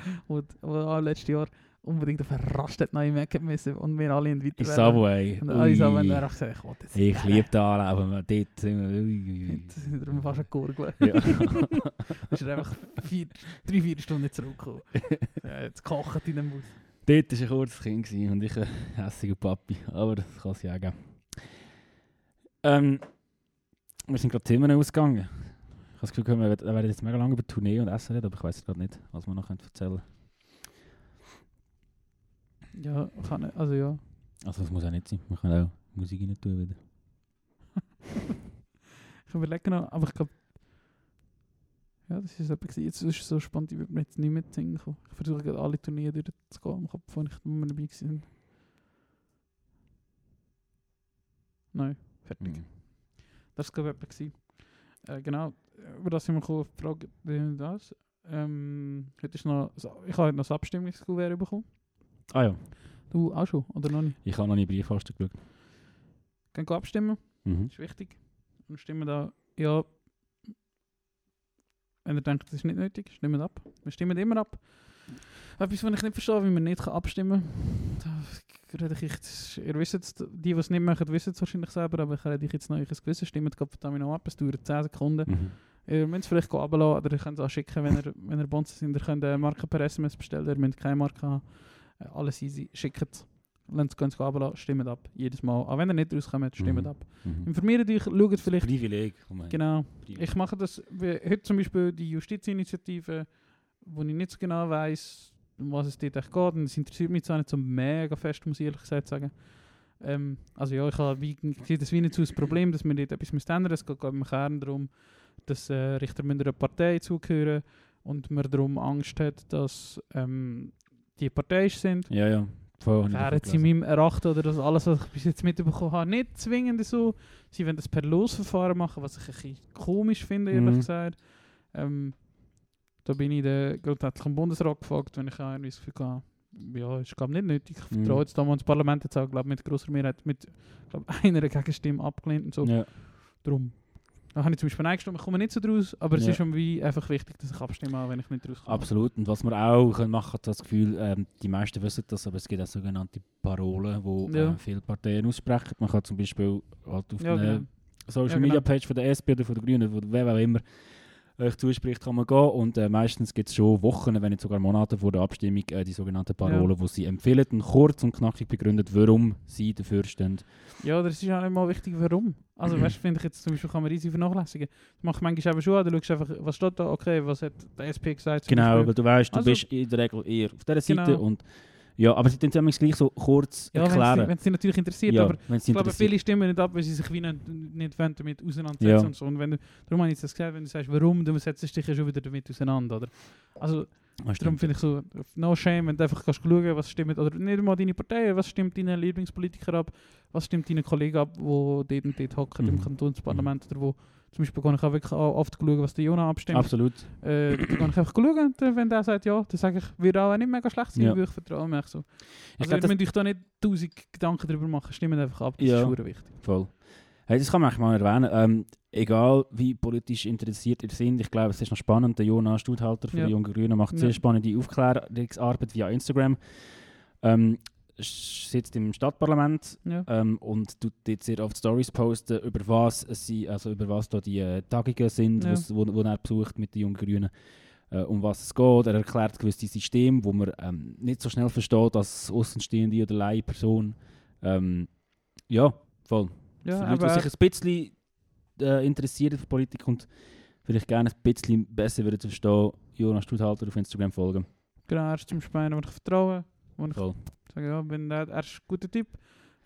auch letztes Jahr unbedingt auf einen Rastet neue Mac müssen und wir alle in weiter Subway. Und alle gesagt ich will Ich liebe Anlaufen, aber dort sind wir... Ui, sind wir fast gegurgelt. Ja. ist einfach vier, drei, vier Stunden zurückgekommen. ja, jetzt kocht in dem Bus. Dort war ein kurzes Kind und ich ein hässiger Papi. Aber das kann es ja geben. Ähm, wir sind gerade Themen ausgegangen. Ich habe das Gefühl, wir werden jetzt mega lange über Tournee und Essen reden, aber ich weiß gerade nicht, was wir noch erzählen können. Ja, kann ich, also ja. Also das muss auch nicht sein. Wir können auch Musik rein tun wieder. Ich überlege noch, aber ich glaube, ja, das ist etwas. Jetzt ist es so spannend, ich würde mir jetzt nicht mehr kommen. Ich versuche gerade alle Turniere durchzugehen im Kopf, wo ich wo wir dabei waren. Nein, fertig. Mhm. Das war glaube ich. Äh, genau, über das sind wir Frage, äh, das. Ähm, heute ist noch, so- ich habe heute noch das Abstimmungskuvert bekommen. Ah ja, Du auch schon, oder noch nicht? ich habe noch nie Briefkasten geschaut. Gehen abstimmen, Mhm. das ist wichtig. Und stimmen da, ja, wenn ihr denkt, das ist nicht nötig, stimmt ab. Wir stimmen immer ab. Etwas, was ich nicht verstehe, wie man nicht abstimmen kann. Da rede ich jetzt, ihr wisst es, die, die es nicht machen, wissen es wahrscheinlich selber, aber ich rede ich jetzt noch euch ein Gewissen, stimmt verdammt noch ab, es dauert 10 Sekunden. Mhm. Ihr müsst es vielleicht runterlassen oder ihr könnt es auch schicken, wenn ihr, wenn ihr Bonzen sind. Ihr könnt eine Marke per SMS bestellen, ihr müsst keine Marke haben. Alles easy, schickt es. Lasst es runterlassen, stimmt ab. Jedes Mal. Auch wenn ihr nicht rauskommt, stimmt Mhm. ab. Mhm. Informiert euch, schaut vielleicht. Privileg. her. Genau. Privileg. Ich mache das, wie heute zum Beispiel die Justizinitiative, wo ich nicht so genau weiß, um was es dort echt geht. Und es interessiert mich zwar nicht so mega fest, muss ich ehrlich gesagt sagen. Ähm, also ja, ich, habe, wie, ich sehe das wie nicht so das Problem, dass wir dort etwas ändern müssen. Es geht im Kern darum, dass äh, Richter einer Partei zugehören und man darum Angst hat, dass ähm, die parteiisch sind. Ja, ja. Voll, habe ich Wäre davon jetzt in meinem Erachten oder das alles, was ich bis jetzt mitbekommen habe, nicht zwingend so. Sie wollen das per Losverfahren machen, was ich ein bisschen komisch finde, ehrlich Mhm. gesagt. Ähm, da bin ich den grundsätzlichen Bundesrat gefragt, wenn ich auch irgendwie das Gefühl habe, ja, ist glaube nicht nötig. Ich Mhm. vertraue jetzt damals ins Parlament, jetzt auch glaube mit grosser Mehrheit, mit glaub, einer Gegenstimme abgelehnt und so. Ja. Darum. Da habe ich zum Beispiel eingestimmt, ich komme nicht so draus, aber es Ja. ist schon wie einfach wichtig, dass ich abstimme, wenn ich nicht rauskomme. Absolut. Und was wir auch können machen können, das Gefühl, ähm, die meisten wissen das, aber es gibt auch sogenannte Parolen, die Ja. äh, viele Parteien aussprechen. Man kann zum Beispiel halt auf Ja, einer genau. Social Ja, genau. Media Page von der SP oder von der Grünen, von wer auch immer euch zuspricht, kann man gehen. Und äh, meistens gibt es schon Wochen, wenn nicht sogar Monate vor der Abstimmung, äh, die sogenannten Parolen, wo sie empfehlen, und kurz und knackig begründet, warum sie dafür stehen. Ja, das ist auch nicht mal wichtig, warum. Also, weißt du, finde ich jetzt zum Beispiel, kann man easy vernachlässigen. Das mache ich manchmal eben schon, an, du schaust einfach, was steht da, okay, was hat der SP gesagt. Genau, weil du weißt, du Also- bist in der Regel eher auf dieser Seite. Genau. Und, ja, aber sie tun es gleich so kurz Ja, wenn erklären. es dich natürlich interessiert, ja, aber wenn sie ich glaube, viele stimmen nicht ab, weil sie sich wie nicht, nicht wollen damit auseinandersetzen Ja. und so. Und wenn du, darum habe ich jetzt das gesagt, wenn du sagst, warum, dann setzt du dich ja schon wieder damit auseinander, oder? Also, Ah, darum finde ich so, no shame, wenn du einfach kannst schauen, was stimmt, oder nicht mal deine Partei, was stimmt deinen Lieblingspolitiker ab, was stimmt deinen Kollegen ab, die dort und dort hocken im Mhm. Kantonsparlament, oder wo, zum Beispiel kann ich auch wirklich auch oft schauen, was der Jona abstimmt. Absolut. Äh, dann kann ich einfach schauen, und wenn der sagt ja, dann sage ich, wird auch nicht mega schlecht sein, Ja. weil ich vertraue mir so. Ich Also glaub, ihr müsst euch da nicht tausend Gedanken darüber machen, stimmt einfach ab, das Ja. ist wichtig. Voll. Hey, das kann man mal erwähnen. Ähm, egal wie politisch interessiert ihr seid, ich glaube, es ist noch spannend. Der Jonas Studhalter von Ja. den Jungen Grünen macht sehr Ja. spannende Aufklärungsarbeit via Instagram. Ähm, sitzt im Stadtparlament Ja. ähm, und tut dort sehr oft Stories posten, über was sie, also über was da die äh, Tagungen sind, Ja. wo, wo er besucht mit den Jungen Grünen, äh, um was es geht. Er erklärt gewisse Systeme, wo man ähm, nicht so schnell versteht als Außenstehende oder Leihperson. Ähm, ja, voll. Ja, Für Leute, die sich ein bisschen äh, interessieren für Politik und vielleicht gerne ein bisschen besser würden zu verstehen, Jonas Studhalter auf Instagram folgen. genau, er ist zum Speinen, wo ich vertraue. Wo ich ja, bin, er, er ist ein guter Typ.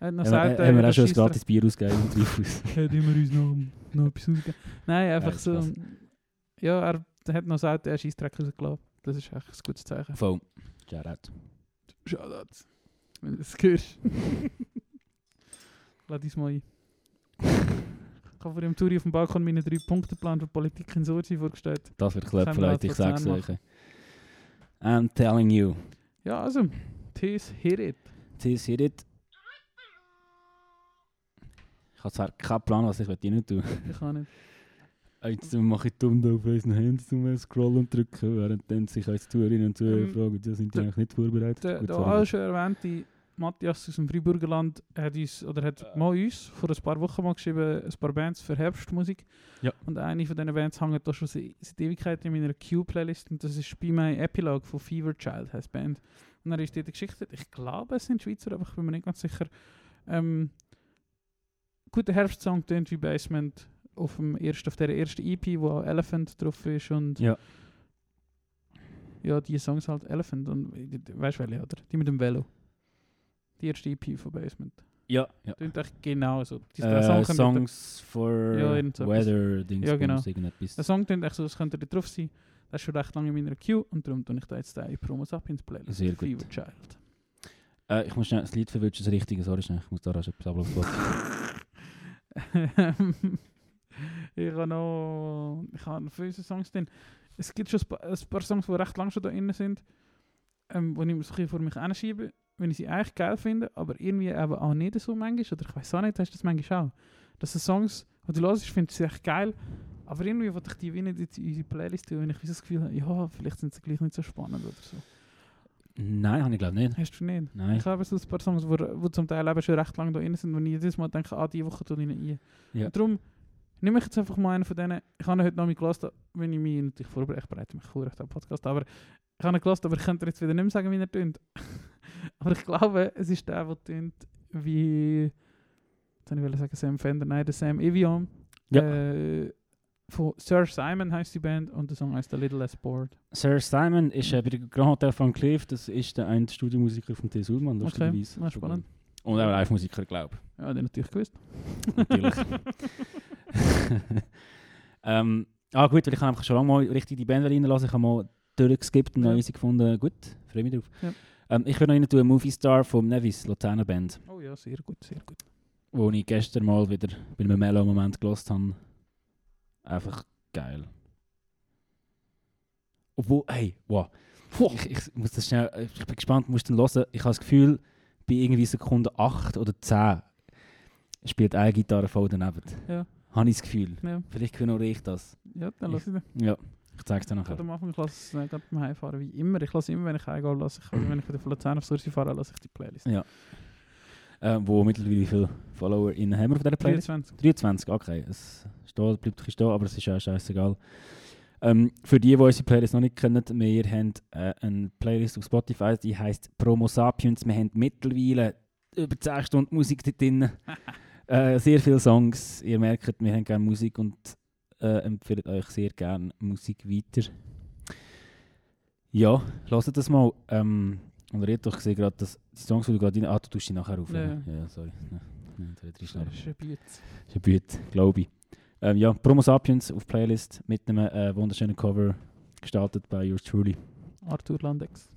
Er hat noch wir, gesagt, haben wir äh, auch schon ein gratis Bier ausgegeben im Treibhaus. Hat immer uns noch, noch etwas ausgegeben. Nein, einfach so. krass. Ja, er hat noch gesagt, er ist Scheissdreck rausgelassen. Das ist echt ein gutes Zeichen. Voll. Shoutout. Shoutouts. Wenn du das hörst. Lade uns mal ein. Ich habe vor dem Tour auf dem Balkon meinen drei Punkteplan für Politik in Sochi vorgestellt. Das wird klappen, wir Leute, ich sag's euch. I'm telling you. Ja, also, Tees, hit it. This hit it. Ich habe zwar keinen Plan, was ich nicht tun Ich kann nicht. Jetzt mache ich dumm auf unseren Handy zum Scrollen und drücken, während dann sich als Zuhörerinnen und Zuhörer Ähm, fragen, die sind die eigentlich nicht vorbereitet. Der, der schon erwähnte Matthias aus dem Freiburgerland hat uns, oder hat mal uns vor ein paar Wochen mal geschrieben, ein paar Bands für Herbstmusik. Ja. Und eine von diesen Bands hängt da schon seit Ewigkeiten in meiner Q-Playlist und das ist bei My Epilogue von Fever Child, heißt die Band. Und dann ist die Geschichte, ich glaube es sind Schweizer, aber ich bin mir nicht ganz sicher. Ähm, guter Herbstsong, tönt wie Basement auf, dem ersten, auf der ersten EP, wo auch Elephant drauf ist und Ja. ja, die Songs halt Elephant und weißt du welche, oder? Die mit dem Velo. Die erste EP von Basement. Ja, ja. Klingt echt genau so. Die, Äh, Song Songs for Ja. Weather, Dings, Ja, genau. Irgendetwas. Der Song klingt echt so, als könnte er drauf sein. Das ist schon recht lange in meiner Queue und darum tue ich da jetzt den Promos ab ins Playlist. Sehr gut. Fever Child. Äh, ich muss schnell das Lied verwünschen, das richtige, sorry schnell, ich muss da rasch etwas ablaufen. ich habe noch ich habe noch viele Songs drin. Es gibt schon ein paar, ein paar Songs, die recht lang schon da drin sind, ähm, wo ich mir so vor mich hinschiebe, wenn ich sie eigentlich geil finde, aber irgendwie eben auch nicht so manchmal, oder ich weiß auch nicht, hast du das manchmal auch? Dass die Songs, die du hörst, findest du sie echt geil, aber irgendwie wollte ich die wie nicht in unsere Playlist tun, wenn ich das Gefühl habe, ja, vielleicht sind sie gleich nicht so spannend oder so. Nein, habe ich glaube nicht. Hast du nicht? Nein. Ich habe so ein paar Songs, wo, wo zum Teil eben schon recht lange da drin sind, wo ich jedes Mal denke, ah, diese Woche tue ich ihn ein. Ja. Und darum nehme ich jetzt einfach mal einen von denen. Ich habe ihn heute noch mal gelassen, wenn ich mich natürlich vorbereite. Ich bereite mich vor auf den Podcast, aber ich habe ihn gelassen, aber ich könnte jetzt wieder nicht mehr sagen, wie er tönt. aber ich glaube, es ist der, der tönt wie... Jetzt wollte ich sagen Sam Fender, nein, der Sam Evian. Ja. Äh, von Sir Simon heißt die Band und der Song heißt A Little Less Bored. Sir Simon ist äh, bei der Grand Hotel von Cliff, das ist der ein Studiomusiker von T. Sulman, lustigerweise. na, spannend. Und auch Live-Musiker, glaube ich. Ja, den natürlich gewusst. Natürlich. ähm, ah gut, weil ich habe einfach schon lange mal richtig die Band reinlassen. Ich habe mal durchgeskippt und Ja. easy gefunden. Gut, freue mich drauf. Ja. Ähm, ich will noch rein tun, Movie Star vom Nevis, Luzerner Band, Oh ja, sehr gut, sehr gut. wo ich gestern mal wieder bei einem Mellow-Moment gelost habe. Einfach geil. Obwohl, hey, wow. Ich, ich muss das schnell, ich bin gespannt, musst du hören. Ich habe das Gefühl, bei irgendwie Sekunde 8 oder 10 spielt eine Gitarre voll daneben. Ja. Habe ich das Gefühl. Ja, Vielleicht ignoriere ich das. ja dann lass ich den. Ja, ich zeige es dir Ich nachher. kann am Anfang, ich lasse es äh, gerade beim Heimfahren wie immer. Ich lasse immer, wenn ich heimgehe, lasse ich, wenn ich wieder von Luzern auf Sursi fahre, lasse ich die Playlist. Ja. Äh, wo mittlerweile wie viele Follower in haben wir auf dieser Playlist? 23. 23, okay. Es steht, bleibt ein bisschen stehen, aber es ist ja scheißegal. Ähm, für die, die unsere Playlist noch nicht kennen, wir haben äh, eine Playlist auf Spotify, die heisst Promo Sapiens. Wir haben mittlerweile über 10 Stunden Musik dort drin. äh, sehr viele Songs. Ihr merkt, wir haben gerne Musik und äh, empfehlen euch sehr gerne Musik weiter. Ja, lasst das mal. Ähm, und Reto, ich sehe gerade, dass die Songs, die du gerade rein... Ah, du tust sie nachher auf. Ja, Ja, sorry. Ja. Das ist ein Beat. Ist ein Büt, glaube ich. Ähm, ja, Promo Sapiens auf Playlist mit einem äh, wunderschönen Cover gestaltet bei Yours Truly. Arthur Landex.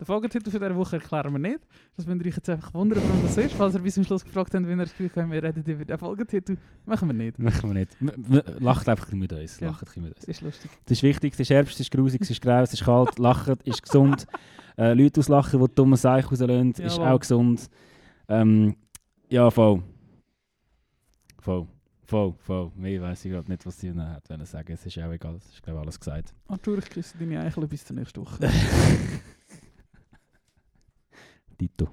Den Folgetitel für diese Woche erklären wir nicht. Das ihr euch jetzt einfach wundern, warum das ist. Falls ihr bis zum Schluss gefragt habt, wie ihr das Gefühl habt, wir reden über den Folgetitel, machen wir nicht. Machen wir nicht. M lacht einfach mit uns. Ja. Lacht mit uns. Ist lustig. Es ist wichtig, es ist Herbst, es ist grusig, es ist grau, es ist kalt. Lachen ist gesund. Äh, Leute auslachen, die dumme Seich rauslösen, ist Jawohl. auch gesund. Ähm, ja, voll. Voll. Voll, voll. Mehr weiss ich gerade nicht, was sie noch hat wollen sagen. Es ist auch egal, es ist glaube alles gesagt. Arthur, ich küsse deine Eichel bis zur nächsten Woche. Dito.